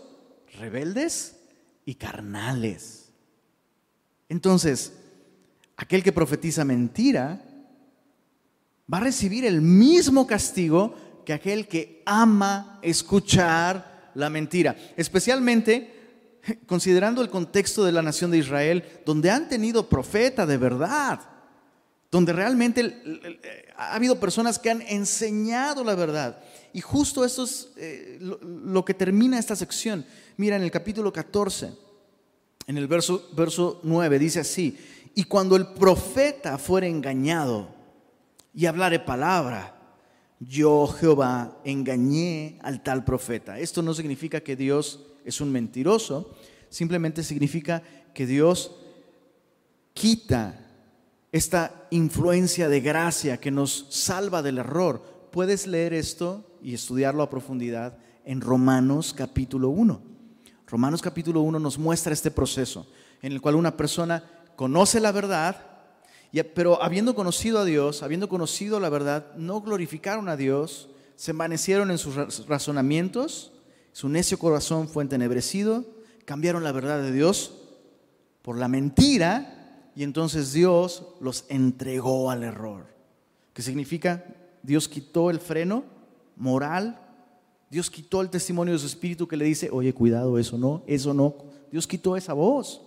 rebeldes y carnales. Entonces, aquel que profetiza mentira va a recibir el mismo castigo que aquel que ama escuchar la mentira. Especialmente considerando el contexto de la nación de Israel, donde han tenido profeta de verdad, donde realmente ha habido personas que han enseñado la verdad. Y justo esto es eh, lo, que termina esta sección. Mira, en el capítulo 14, en el verso, verso 9, dice así, y cuando el profeta fuere engañado y hablare palabra, yo Jehová engañé al tal profeta. Esto no significa que Dios es un mentiroso, simplemente significa que Dios quita esta influencia de gracia que nos salva del error. Puedes leer esto y estudiarlo a profundidad en Romanos capítulo 1. Romanos capítulo 1 nos muestra este proceso en el cual una persona conoce la verdad, pero habiendo conocido a Dios, habiendo conocido la verdad, no glorificaron a Dios, se envanecieron en sus razonamientos, su necio corazón fue entenebrecido, cambiaron la verdad de Dios por la mentira y entonces Dios los entregó al error. ¿Qué significa? Dios quitó el freno moral, Dios quitó el testimonio de su espíritu que le dice, oye, cuidado, eso no, eso no. Dios quitó esa voz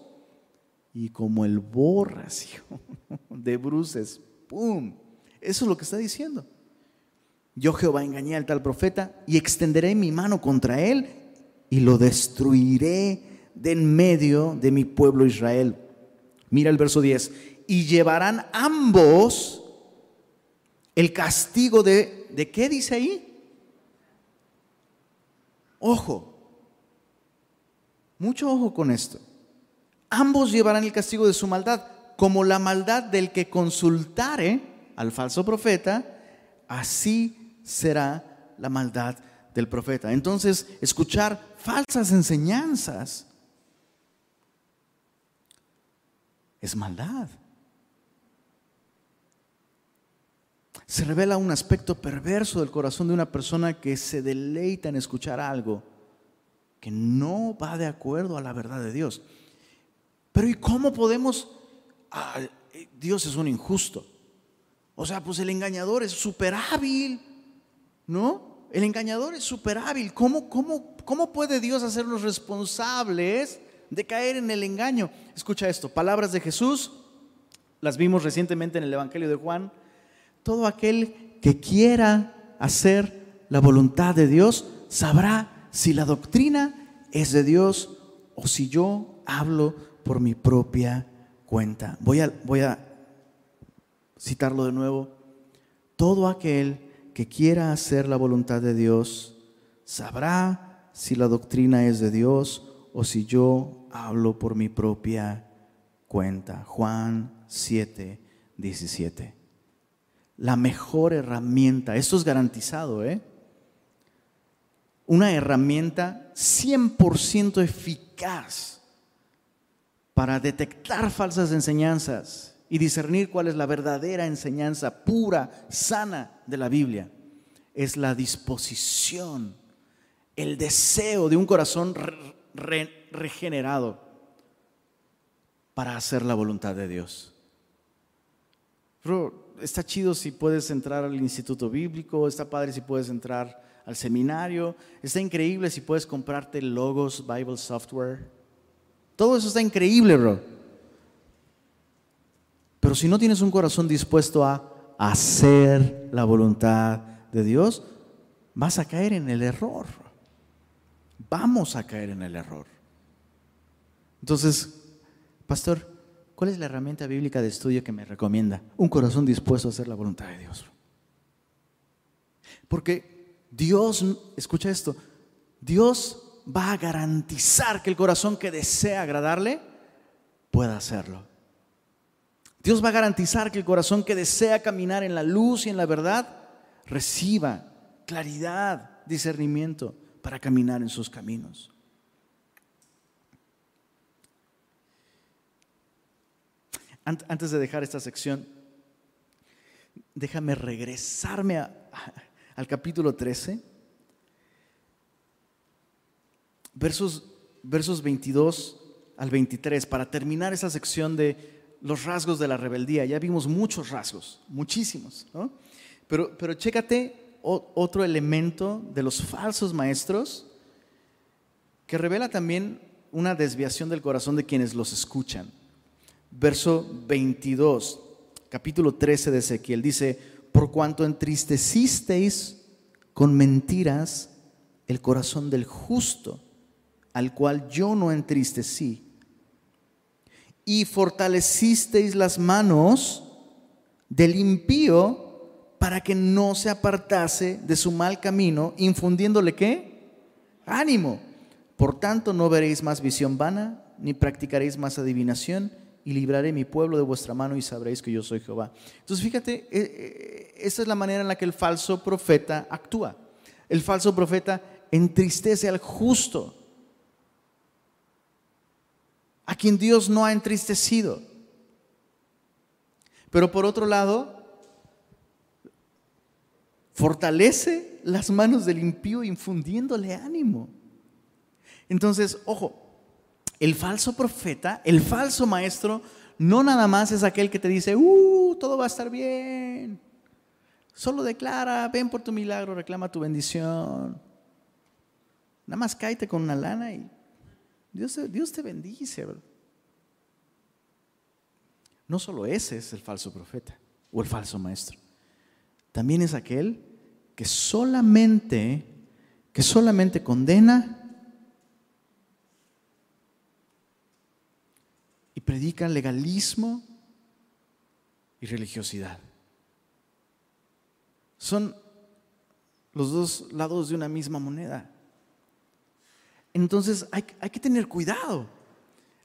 y como el borracio <laughs> de bruces, ¡pum! Eso es lo que está diciendo. Yo Jehová engañé al tal profeta y extenderé mi mano contra él y lo destruiré de en medio de mi pueblo Israel. Mira el verso 10. Y llevarán ambos el castigo de... ¿De qué dice ahí? Ojo. Mucho ojo con esto ambos llevarán el castigo de su maldad, como la maldad del que consultare al falso profeta, así será la maldad del profeta. Entonces, escuchar falsas enseñanzas es maldad. Se revela un aspecto perverso del corazón de una persona que se deleita en escuchar algo que no va de acuerdo a la verdad de Dios. Pero ¿y cómo podemos? Ah, Dios es un injusto. O sea, pues el engañador es súper hábil, ¿no? El engañador es súper hábil. ¿Cómo, cómo, ¿Cómo puede Dios hacernos responsables de caer en el engaño? Escucha esto, palabras de Jesús, las vimos recientemente en el Evangelio de Juan. Todo aquel que quiera hacer la voluntad de Dios sabrá si la doctrina es de Dios o si yo hablo por mi propia cuenta. Voy a, voy a citarlo de nuevo. Todo aquel que quiera hacer la voluntad de Dios sabrá si la doctrina es de Dios o si yo hablo por mi propia cuenta. Juan 7, 17. La mejor herramienta, esto es garantizado, ¿eh? Una herramienta 100% eficaz para detectar falsas enseñanzas y discernir cuál es la verdadera enseñanza pura, sana de la Biblia. Es la disposición, el deseo de un corazón regenerado para hacer la voluntad de Dios. está chido si puedes entrar al instituto bíblico, está padre si puedes entrar al seminario, está increíble si puedes comprarte logos, Bible software. Todo eso está increíble, bro. Pero si no tienes un corazón dispuesto a hacer la voluntad de Dios, vas a caer en el error. Vamos a caer en el error. Entonces, pastor, ¿cuál es la herramienta bíblica de estudio que me recomienda? Un corazón dispuesto a hacer la voluntad de Dios. Porque Dios, escucha esto, Dios va a garantizar que el corazón que desea agradarle pueda hacerlo. Dios va a garantizar que el corazón que desea caminar en la luz y en la verdad reciba claridad, discernimiento para caminar en sus caminos. Antes de dejar esta sección, déjame regresarme al capítulo 13 versos, versos 22 al 23, para terminar esa sección de los rasgos de la rebeldía. Ya vimos muchos rasgos, muchísimos, Pero, pero chécate otro elemento de los falsos maestros que revela también una desviación del corazón de quienes los escuchan. Verso 22, capítulo 13 de Ezequiel, dice, por cuanto entristecisteis con mentiras el corazón del justo, al cual yo no entristecí. Y fortalecisteis las manos del impío para que no se apartase de su mal camino, infundiéndole qué? Ánimo. Por tanto, no veréis más visión vana, ni practicaréis más adivinación, y libraré mi pueblo de vuestra mano y sabréis que yo soy Jehová. Entonces, fíjate, eh, eh, esa es la manera en la que el falso profeta actúa. El falso profeta entristece al justo a quien Dios no ha entristecido. Pero por otro lado, fortalece las manos del impío infundiéndole ánimo. Entonces, ojo, el falso profeta, el falso maestro, no nada más es aquel que te dice, uh, todo va a estar bien. Solo declara, ven por tu milagro, reclama tu bendición. Nada más cáete con una lana y Dios, te bendice. No solo ese es el falso profeta o el falso maestro. También es aquel que solamente, que solamente condena y predica legalismo y religiosidad. Son los dos lados de una misma moneda. Entonces hay, que tener cuidado.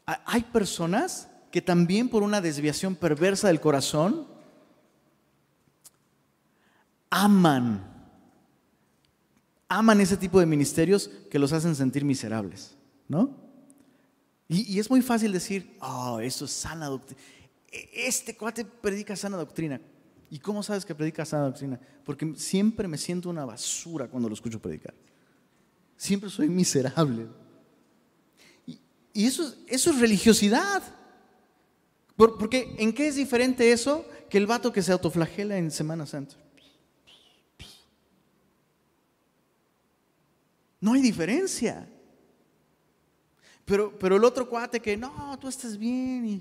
Hay personas que también por una desviación perversa del corazón aman, aman ese tipo de ministerios que los hacen sentir miserables, ¿no? Y, es muy fácil decir, oh, eso es sana doctrina. E, este cuate predica sana doctrina. ¿Y cómo sabes que predica sana doctrina? Porque siempre me siento una basura cuando lo escucho predicar. Siempre soy miserable. Y, eso, eso es religiosidad. Porque ¿en qué es diferente eso que el vato que se autoflagela en Semana Santa? No hay diferencia. Pero, pero el otro cuate que, no, tú estás bien y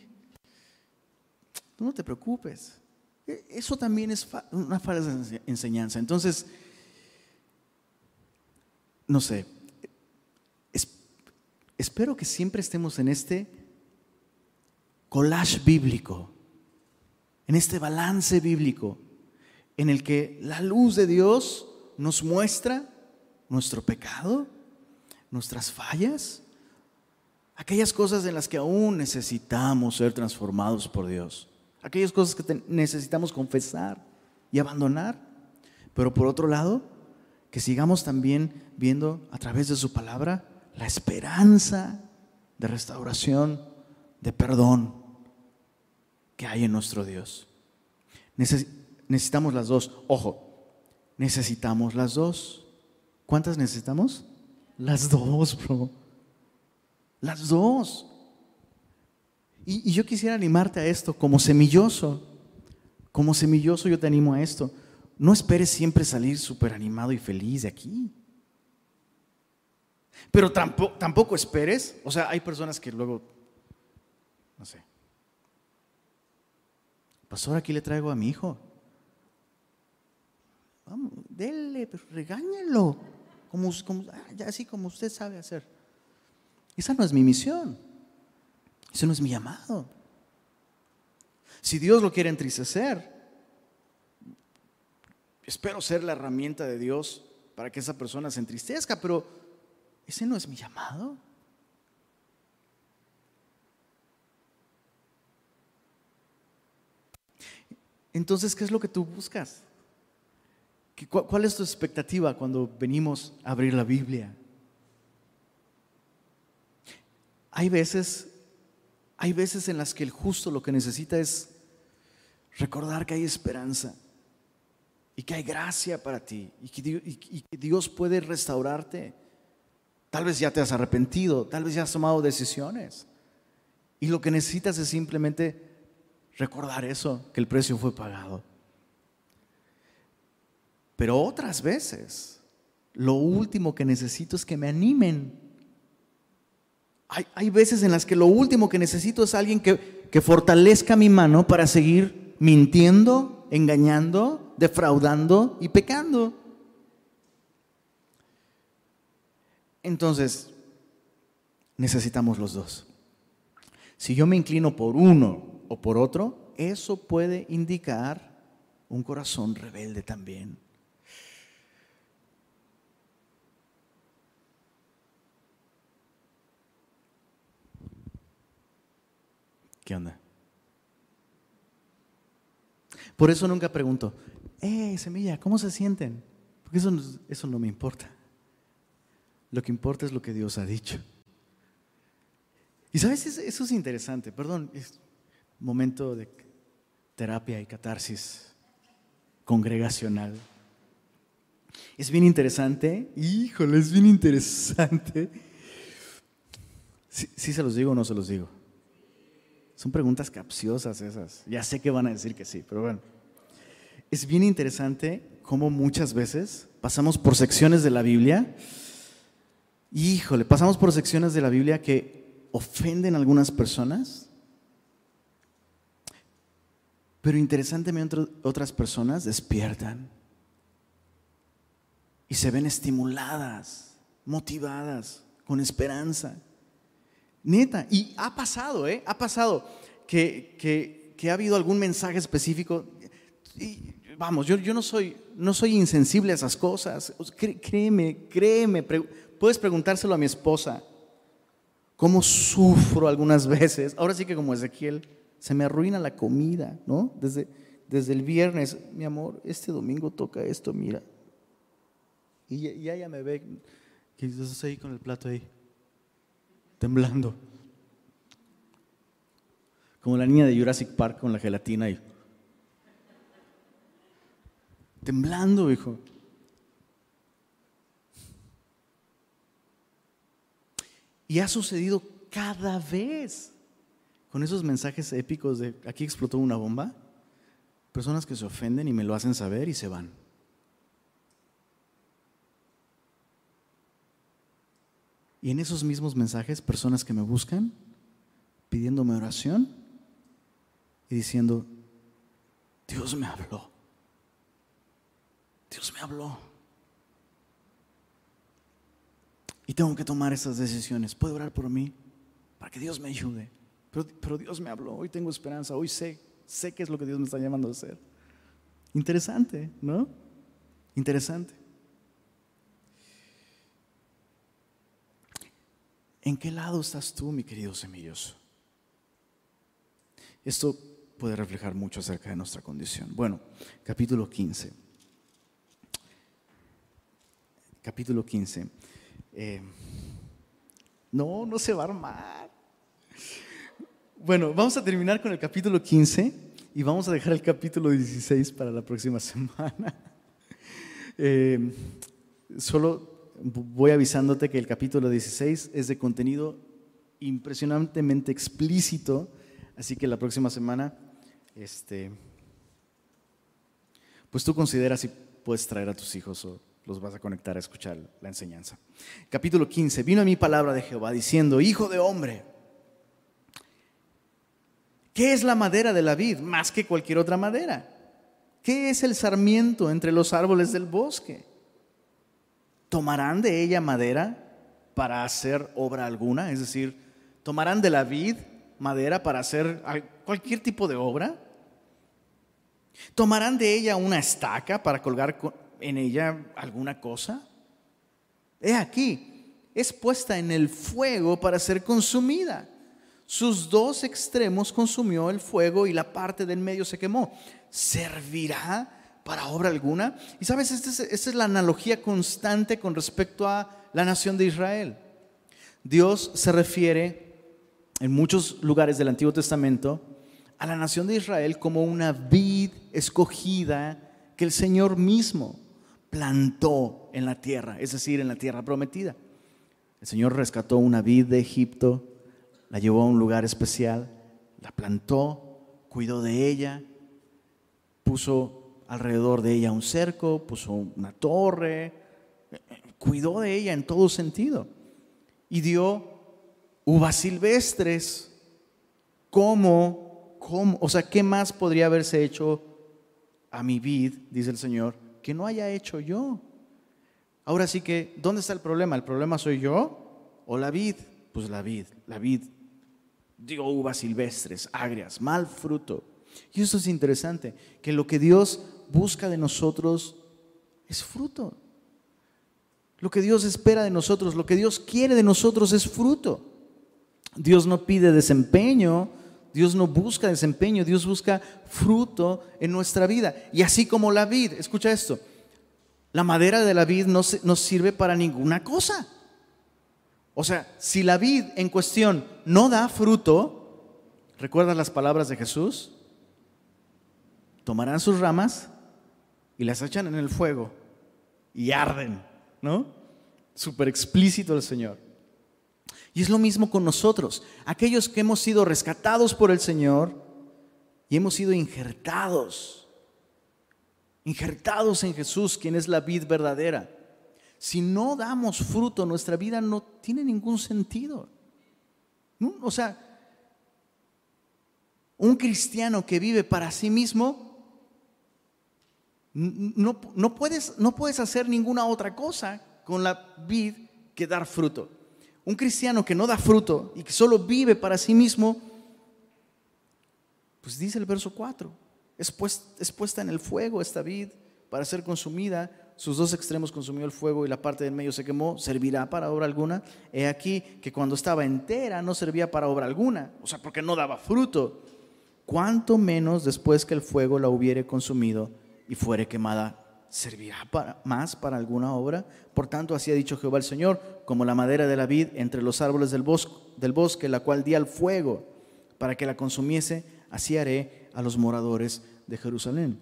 tú no te preocupes. E, eso también es una falsa enseñanza. Entonces, no sé, espero que siempre estemos en este collage bíblico, en este balance bíblico, en el que la luz de Dios nos muestra nuestro pecado, nuestras fallas, aquellas cosas en las que aún necesitamos ser transformados por Dios, aquellas cosas que necesitamos confesar y abandonar, pero por otro lado, que sigamos también viendo a través de su palabra la esperanza de restauración, de perdón que hay en nuestro Dios. necesitamos las dos. Ojo, necesitamos las dos. ¿Cuántas necesitamos? Las dos, bro. Las dos. Y, yo quisiera animarte a esto como semilloso. Como semilloso yo te animo a esto. No esperes siempre salir súper animado y feliz de aquí. Pero tampoco, tampoco esperes, o sea, hay personas que luego, no sé, pastor, aquí le traigo a mi hijo. Vamos, dele, pero regáñelo como, ah, así como usted sabe hacer. Esa no es mi misión. Ese no es mi llamado. Si Dios lo quiere entristecer, espero ser la herramienta de Dios para que esa persona se entristezca, pero ese no es mi llamado. Entonces, ¿qué es lo que tú buscas? ¿Cuál es tu expectativa cuando venimos a abrir la Biblia? Hay veces, hay veces en las que el justo lo que necesita es recordar que hay esperanza y que hay gracia para ti y que, Dios puede restaurarte. Tal vez ya te has arrepentido, tal vez ya has tomado decisiones. Y lo que necesitas es simplemente recordar eso, que el precio fue pagado. Pero otras veces, lo último que necesito es que me animen. Hay, veces en las que lo último que necesito es alguien que, que fortalezca mi mano para seguir mintiendo, engañando, defraudando y pecando. Entonces, necesitamos los dos. Si yo me inclino por uno o por otro, eso puede indicar un corazón rebelde también. ¿Qué onda? Por eso nunca pregunto, eh, semilla, ¿cómo se sienten? Porque eso, eso no me importa. Lo que importa es lo que Dios ha dicho. Y sabes, eso es interesante, perdón, es momento de terapia y catarsis congregacional. Es bien interesante, híjole, es bien interesante. Si ¿Sí, se los digo o no se los digo? Son preguntas capciosas esas. Ya sé que van a decir que sí, pero bueno. Es bien interesante cómo muchas veces pasamos por secciones de la Biblia. Híjole, pasamos por secciones de la Biblia que ofenden a algunas personas. Pero interesantemente otras personas despiertan y se ven estimuladas, motivadas, con esperanza. Neta, y ha pasado, ¿eh? Ha pasado que, ha habido algún mensaje específico. Y, vamos, yo, yo no, soy, no soy insensible a esas cosas. Créeme, créeme, puedes preguntárselo a mi esposa. ¿Cómo sufro algunas veces? Ahora sí que como Ezequiel, se me arruina la comida, ¿no? Desde, desde el viernes, mi amor, este domingo toca esto, mira. Y ya me ve, que estás ahí con el plato ahí temblando. Como la niña de Jurassic Park con la gelatina y temblando, hijo. Y ha sucedido cada vez con esos mensajes épicos de aquí explotó una bomba. Personas que se ofenden y me lo hacen saber y se van. Y en esos mismos mensajes, personas que me buscan pidiéndome oración y diciendo, Dios me habló. Dios me habló. Y tengo que tomar esas decisiones. ¿Puede orar por mí? Para que Dios me ayude. Pero, pero, Dios me habló. Hoy tengo esperanza. Hoy sé. Sé qué es lo que Dios me está llamando a hacer. Interesante, ¿no? Interesante. ¿En qué lado estás tú, mi querido semilloso? Esto puede reflejar mucho acerca de nuestra condición. Bueno, capítulo 15. Capítulo 15. Eh, no, no se va a armar. Bueno, vamos a terminar con el capítulo 15 y vamos a dejar el capítulo 16 para la próxima <laughs> semana. Eh, solo voy avisándote que el capítulo 16 es de contenido impresionantemente explícito, así que la próxima semana, este, pues tú consideras si puedes traer a tus hijos o los vas a conectar a escuchar la enseñanza. Capítulo 15. Vino a mí palabra de Jehová diciendo, Hijo de hombre, ¿qué es la madera de la vid más que cualquier otra madera? ¿Qué es el sarmiento entre los árboles del bosque? ¿Tomarán de ella madera para hacer obra alguna? Es decir, ¿tomarán de la vid madera para hacer cualquier tipo de obra? ¿Tomarán de ella una estaca para colgar en ella alguna cosa? He aquí, es puesta en el fuego para ser consumida. Sus dos extremos consumió el fuego y la parte del medio se quemó. ¿Servirá para obra alguna. Y sabes, esta es, esta es la analogía constante con respecto a la nación de Israel. Dios se refiere en muchos lugares del Antiguo Testamento a la nación de Israel como una vid escogida que el Señor mismo plantó en la tierra, es decir, en la tierra prometida. El Señor rescató una vid de Egipto, la llevó a un lugar especial, la plantó, cuidó de ella, puso alrededor de ella un cerco, puso una torre, cuidó de ella en todo sentido y dio uvas silvestres. ¿Cómo? ¿Cómo? O sea, ¿qué más podría haberse hecho a mi vid, dice el Señor, que no haya hecho yo? Ahora sí que, ¿dónde está el problema? ¿El problema soy yo o la vid? Pues la vid, la vid dio uvas silvestres, agrias, mal fruto. Y eso es interesante, que lo que Dios busca de nosotros es fruto. Lo que Dios espera de nosotros, lo que Dios quiere de nosotros es fruto. Dios no pide desempeño, Dios no busca desempeño, Dios busca fruto en nuestra vida. Y así como la vid, escucha esto, la madera de la vid no, no sirve para ninguna cosa. O sea, si la vid en cuestión no da fruto, ¿recuerdas las palabras de Jesús? Tomarán sus ramas y las echan en el fuego y arden, ¿no? Súper explícito el Señor. Y es lo mismo con nosotros, aquellos que hemos sido rescatados por el Señor y hemos sido injertados, injertados en Jesús, quien es la vid verdadera. Si no damos fruto, nuestra vida no tiene ningún sentido. O sea, un cristiano que vive para sí mismo no, puedes, no puedes hacer ninguna otra cosa con la vid que dar fruto. Un cristiano que no da fruto y que solo vive para sí mismo, pues dice el verso 4, es, es puesta en el fuego esta vid para ser consumida, sus dos extremos consumió el fuego y la parte del medio se quemó, ¿servirá para obra alguna? He aquí que cuando estaba entera no servía para obra alguna, o sea, porque no daba fruto. Cuanto menos después que el fuego la hubiere consumido, y fuere quemada, ¿servirá para, más para alguna obra? Por tanto, así ha dicho Jehová el Señor, como la madera de la vid entre los árboles del bosque, del bosque la cual di al fuego para que la consumiese, así haré a los moradores de Jerusalén.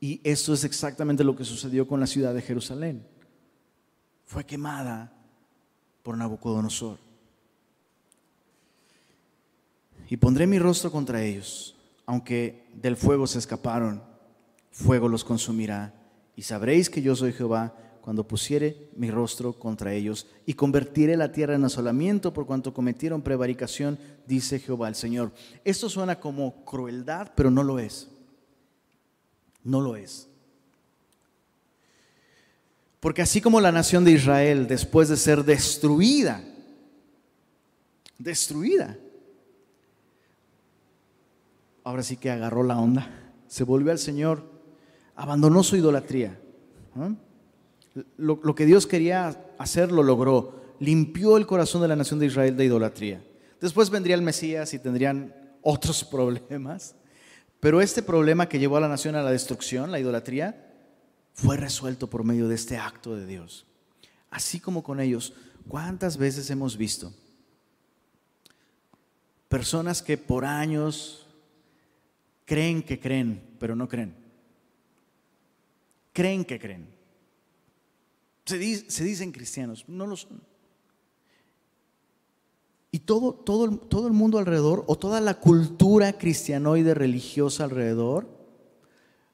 Y esto es exactamente lo que sucedió con la ciudad de Jerusalén. Fue quemada por Nabucodonosor. Y pondré mi rostro contra ellos, aunque del fuego se escaparon, fuego los consumirá. Y sabréis que yo soy Jehová cuando pusiere mi rostro contra ellos y convertiré la tierra en asolamiento por cuanto cometieron prevaricación, dice Jehová el Señor. Esto suena como crueldad, pero no lo es. No lo es. Porque así como la nación de Israel, después de ser destruida, destruida, ahora sí que agarró la onda, se volvió al Señor, abandonó su idolatría. Lo, lo, que Dios quería hacer lo logró, limpió el corazón de la nación de Israel de idolatría. Después vendría el Mesías y tendrían <laughs> otros problemas. Pero este problema que llevó a la nación a la destrucción, la idolatría, fue resuelto por medio de este acto de Dios. Así como con ellos, ¿cuántas veces hemos visto personas que por años creen que creen, pero no creen? Creen que creen. Se, dicen cristianos, no lo son. Y todo, todo, todo el mundo alrededor, o toda la cultura cristianoide religiosa alrededor,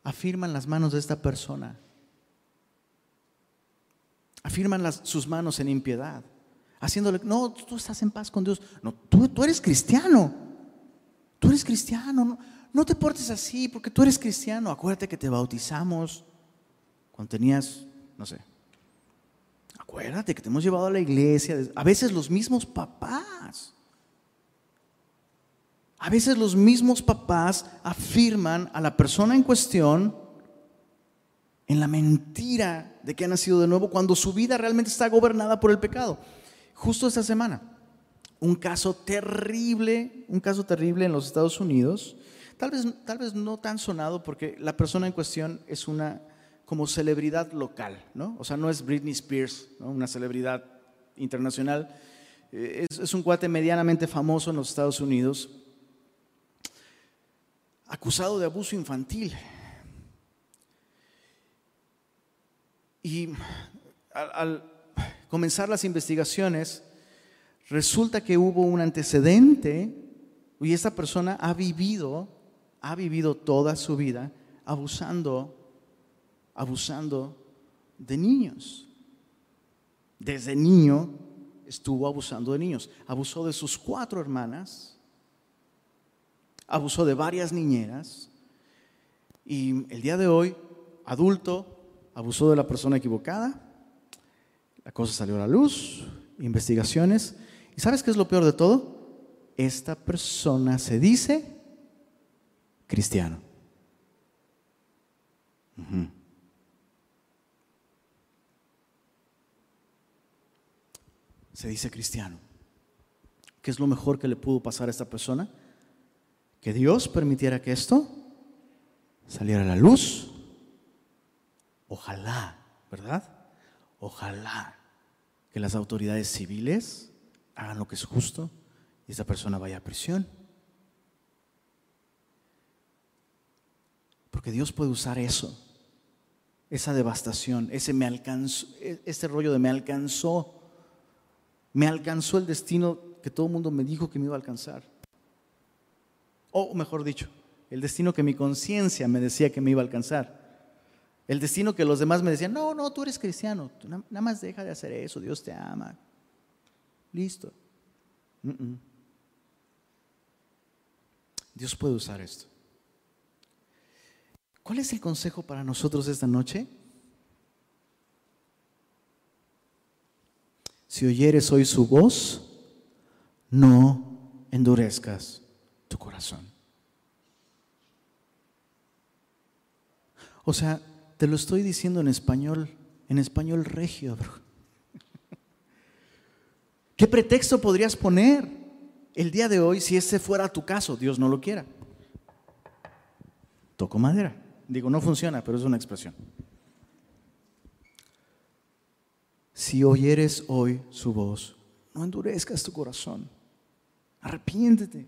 afirman las manos de esta persona. Afirman sus manos en impiedad. Haciéndole, no, tú estás en paz con Dios. No, tú, tú eres cristiano. Tú eres cristiano. No, no te portes así porque tú eres cristiano. Acuérdate que te bautizamos cuando tenías, no sé, Acuérdate que te hemos llevado a la iglesia, a veces los mismos papás. A veces los mismos papás afirman a la persona en cuestión en la mentira de que ha nacido de nuevo cuando su vida realmente está gobernada por el pecado. Justo esta semana, un caso terrible, un caso terrible en los Estados Unidos, tal vez, tal vez no tan sonado porque la persona en cuestión es una como celebridad local, ¿no? O sea, no es Britney Spears, una celebridad internacional. Eh, es, un cuate medianamente famoso en los Estados Unidos, acusado de abuso infantil. Y al, al, comenzar las investigaciones, resulta que hubo un antecedente y esta persona ha vivido, ha vivido toda su vida abusando abusando de niños. Desde niño estuvo abusando de niños. Abusó de sus cuatro hermanas, abusó de varias niñeras y el día de hoy, adulto, abusó de la persona equivocada. La cosa salió a la luz, investigaciones. ¿Y sabes qué es lo peor de todo? Esta persona se dice cristiano. Se dice cristiano. ¿Qué es lo mejor que le pudo pasar a esta persona? Que Dios permitiera que esto saliera a la luz. Ojalá, ¿verdad? Ojalá que las autoridades civiles hagan lo que es justo y esta persona vaya a prisión. Porque Dios puede usar eso, esa devastación, ese me alcanzó, e-, este rollo de me alcanzó me alcanzó el destino que todo el mundo me dijo que me iba a alcanzar. O mejor dicho, el destino que mi conciencia me decía que me iba a alcanzar. El destino que los demás me decían, no, no, tú eres cristiano, nada más deja de hacer eso, Dios te ama. Listo. Dios puede usar esto. ¿Cuál es el consejo para nosotros esta noche? Si oyeres hoy su voz, no endurezcas tu corazón. O sea, te lo estoy diciendo en español, en español regio, <laughs> ¿Qué pretexto podrías poner el día de hoy si ese fuera tu caso? Dios no lo quiera. Toco madera. Digo, no funciona, pero es una expresión. Si oyeres hoy su voz, no endurezcas tu corazón. Arrepiéntete.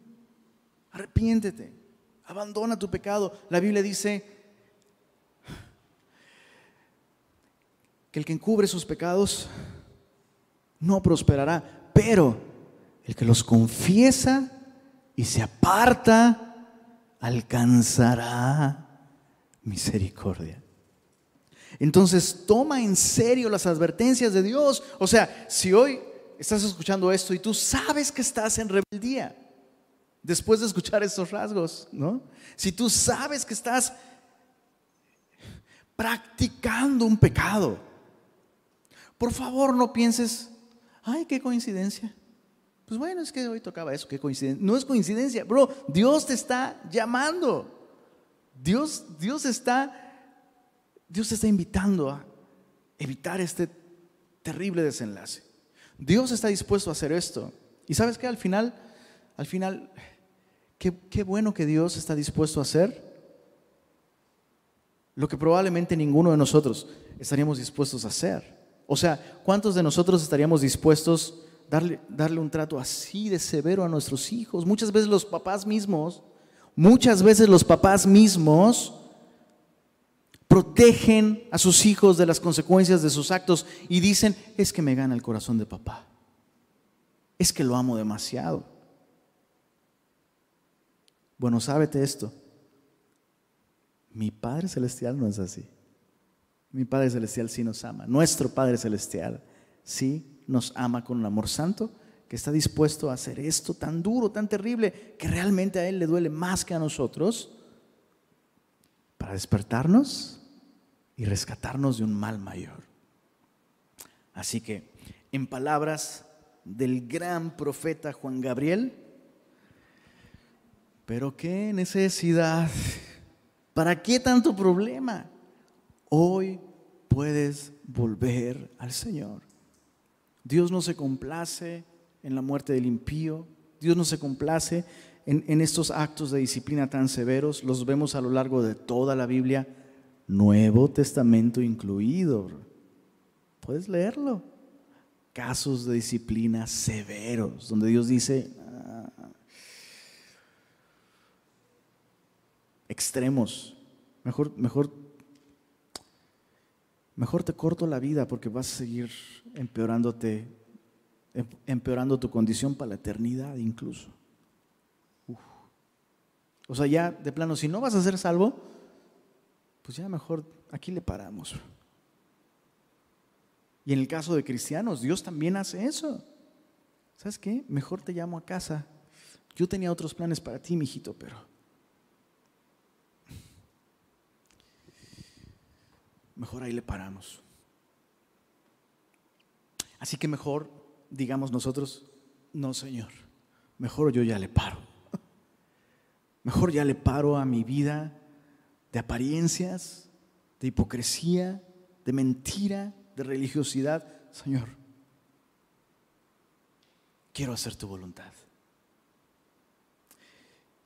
Arrepiéntete. Abandona tu pecado. La Biblia dice que el que encubre sus pecados no prosperará, pero el que los confiesa y se aparta alcanzará misericordia. Entonces toma en serio las advertencias de Dios. O sea, si hoy estás escuchando esto y tú sabes que estás en rebeldía, después de escuchar estos rasgos, ¿no? Si tú sabes que estás practicando un pecado, por favor no pienses, ay, qué coincidencia. Pues bueno, es que hoy tocaba eso, qué coincidencia. No es coincidencia, bro, Dios te está llamando. Dios, Dios está, Dios te está invitando a evitar este terrible desenlace. Dios está dispuesto a hacer esto. Y sabes que al final, al final Qué, bueno que Dios está dispuesto a hacer lo que probablemente ninguno de nosotros estaríamos dispuestos a hacer. O sea, ¿cuántos de nosotros estaríamos dispuestos a darle, darle un trato así de severo a nuestros hijos? Muchas veces los papás mismos, muchas veces los papás mismos protegen a sus hijos de las consecuencias de sus actos y dicen, es que me gana el corazón de papá, es que lo amo demasiado. Bueno, sábete esto. Mi Padre Celestial no es así. Mi Padre Celestial sí nos ama. Nuestro Padre Celestial sí nos ama con un amor santo que está dispuesto a hacer esto tan duro, tan terrible, que realmente a Él le duele más que a nosotros, para despertarnos y rescatarnos de un mal mayor. Así que, en palabras del gran profeta Juan Gabriel, pero qué necesidad. ¿Para qué tanto problema? Hoy puedes volver al Señor. Dios no se complace en la muerte del impío. Dios no se complace en, en, estos actos de disciplina tan severos. Los vemos a lo largo de toda la Biblia, Nuevo Testamento incluido. Puedes leerlo. Casos de disciplina severos, donde Dios dice, extremos. Mejor, mejor, mejor te corto la vida porque vas a seguir empeorándote, em, empeorando tu condición para la eternidad incluso. O sea, ya de plano, si no vas a ser salvo, pues ya mejor aquí le paramos. Y en el caso de cristianos, Dios también hace eso. ¿Sabes qué? Mejor te llamo a casa. Yo tenía otros planes para ti, mijito, pero mejor ahí le paramos. Así que mejor digamos nosotros, no Señor, mejor yo ya le paro. Mejor ya le paro a mi vida de apariencias, de hipocresía, de mentira, de religiosidad. Señor, quiero hacer tu voluntad.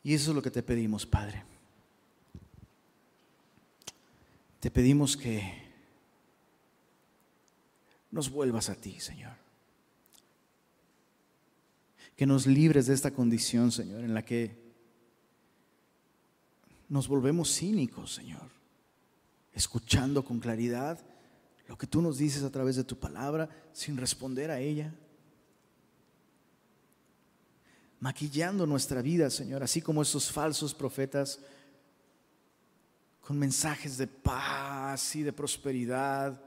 Y eso es lo que te pedimos, Padre. Te pedimos que nos vuelvas a ti, Señor. Que nos libres de esta condición, Señor, en la que nos volvemos cínicos, Señor, escuchando con claridad lo que tú nos dices a través de tu palabra sin responder a ella. Maquillando nuestra vida, Señor, así como esos falsos profetas con mensajes de paz y de prosperidad,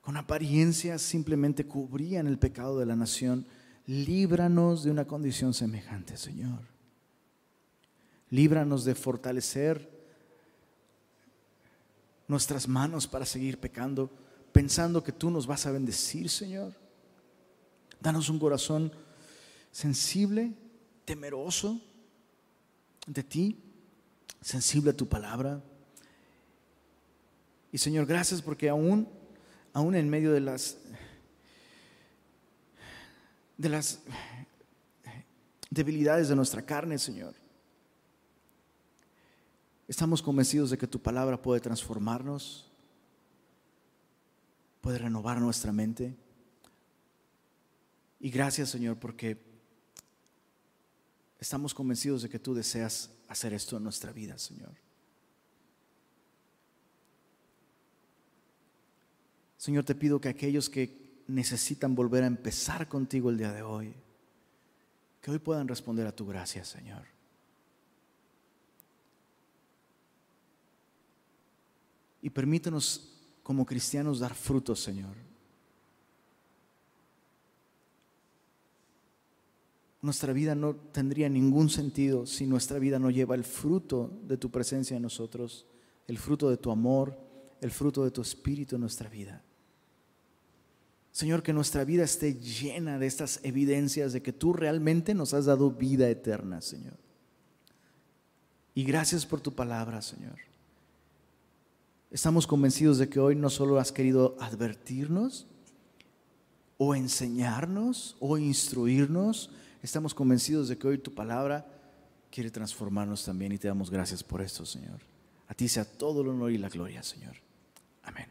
con apariencias simplemente cubrían el pecado de la nación. Líbranos de una condición semejante, Señor. Líbranos de fortalecer nuestras manos para seguir pecando, pensando que tú nos vas a bendecir, Señor. Danos un corazón sensible, temeroso de ti sensible a tu palabra. Y Señor, gracias porque aún, aún en medio de las, de las debilidades de nuestra carne, Señor, estamos convencidos de que tu palabra puede transformarnos, puede renovar nuestra mente. Y gracias, Señor, porque Estamos convencidos de que tú deseas hacer esto en nuestra vida, Señor. Señor, te pido que aquellos que necesitan volver a empezar contigo el día de hoy, que hoy puedan responder a tu gracia, Señor. Y permítanos como cristianos dar frutos, Señor. Nuestra vida no tendría ningún sentido si nuestra vida no lleva el fruto de tu presencia en nosotros, el fruto de tu amor, el fruto de tu espíritu en nuestra vida. Señor, que nuestra vida esté llena de estas evidencias de que tú realmente nos has dado vida eterna, Señor. Y gracias por tu palabra, Señor. Estamos convencidos de que hoy no solo has querido advertirnos o enseñarnos o instruirnos, estamos convencidos de que hoy tu palabra quiere transformarnos también y te damos gracias por esto, Señor. A ti sea todo el honor y la gloria, Señor. Amén.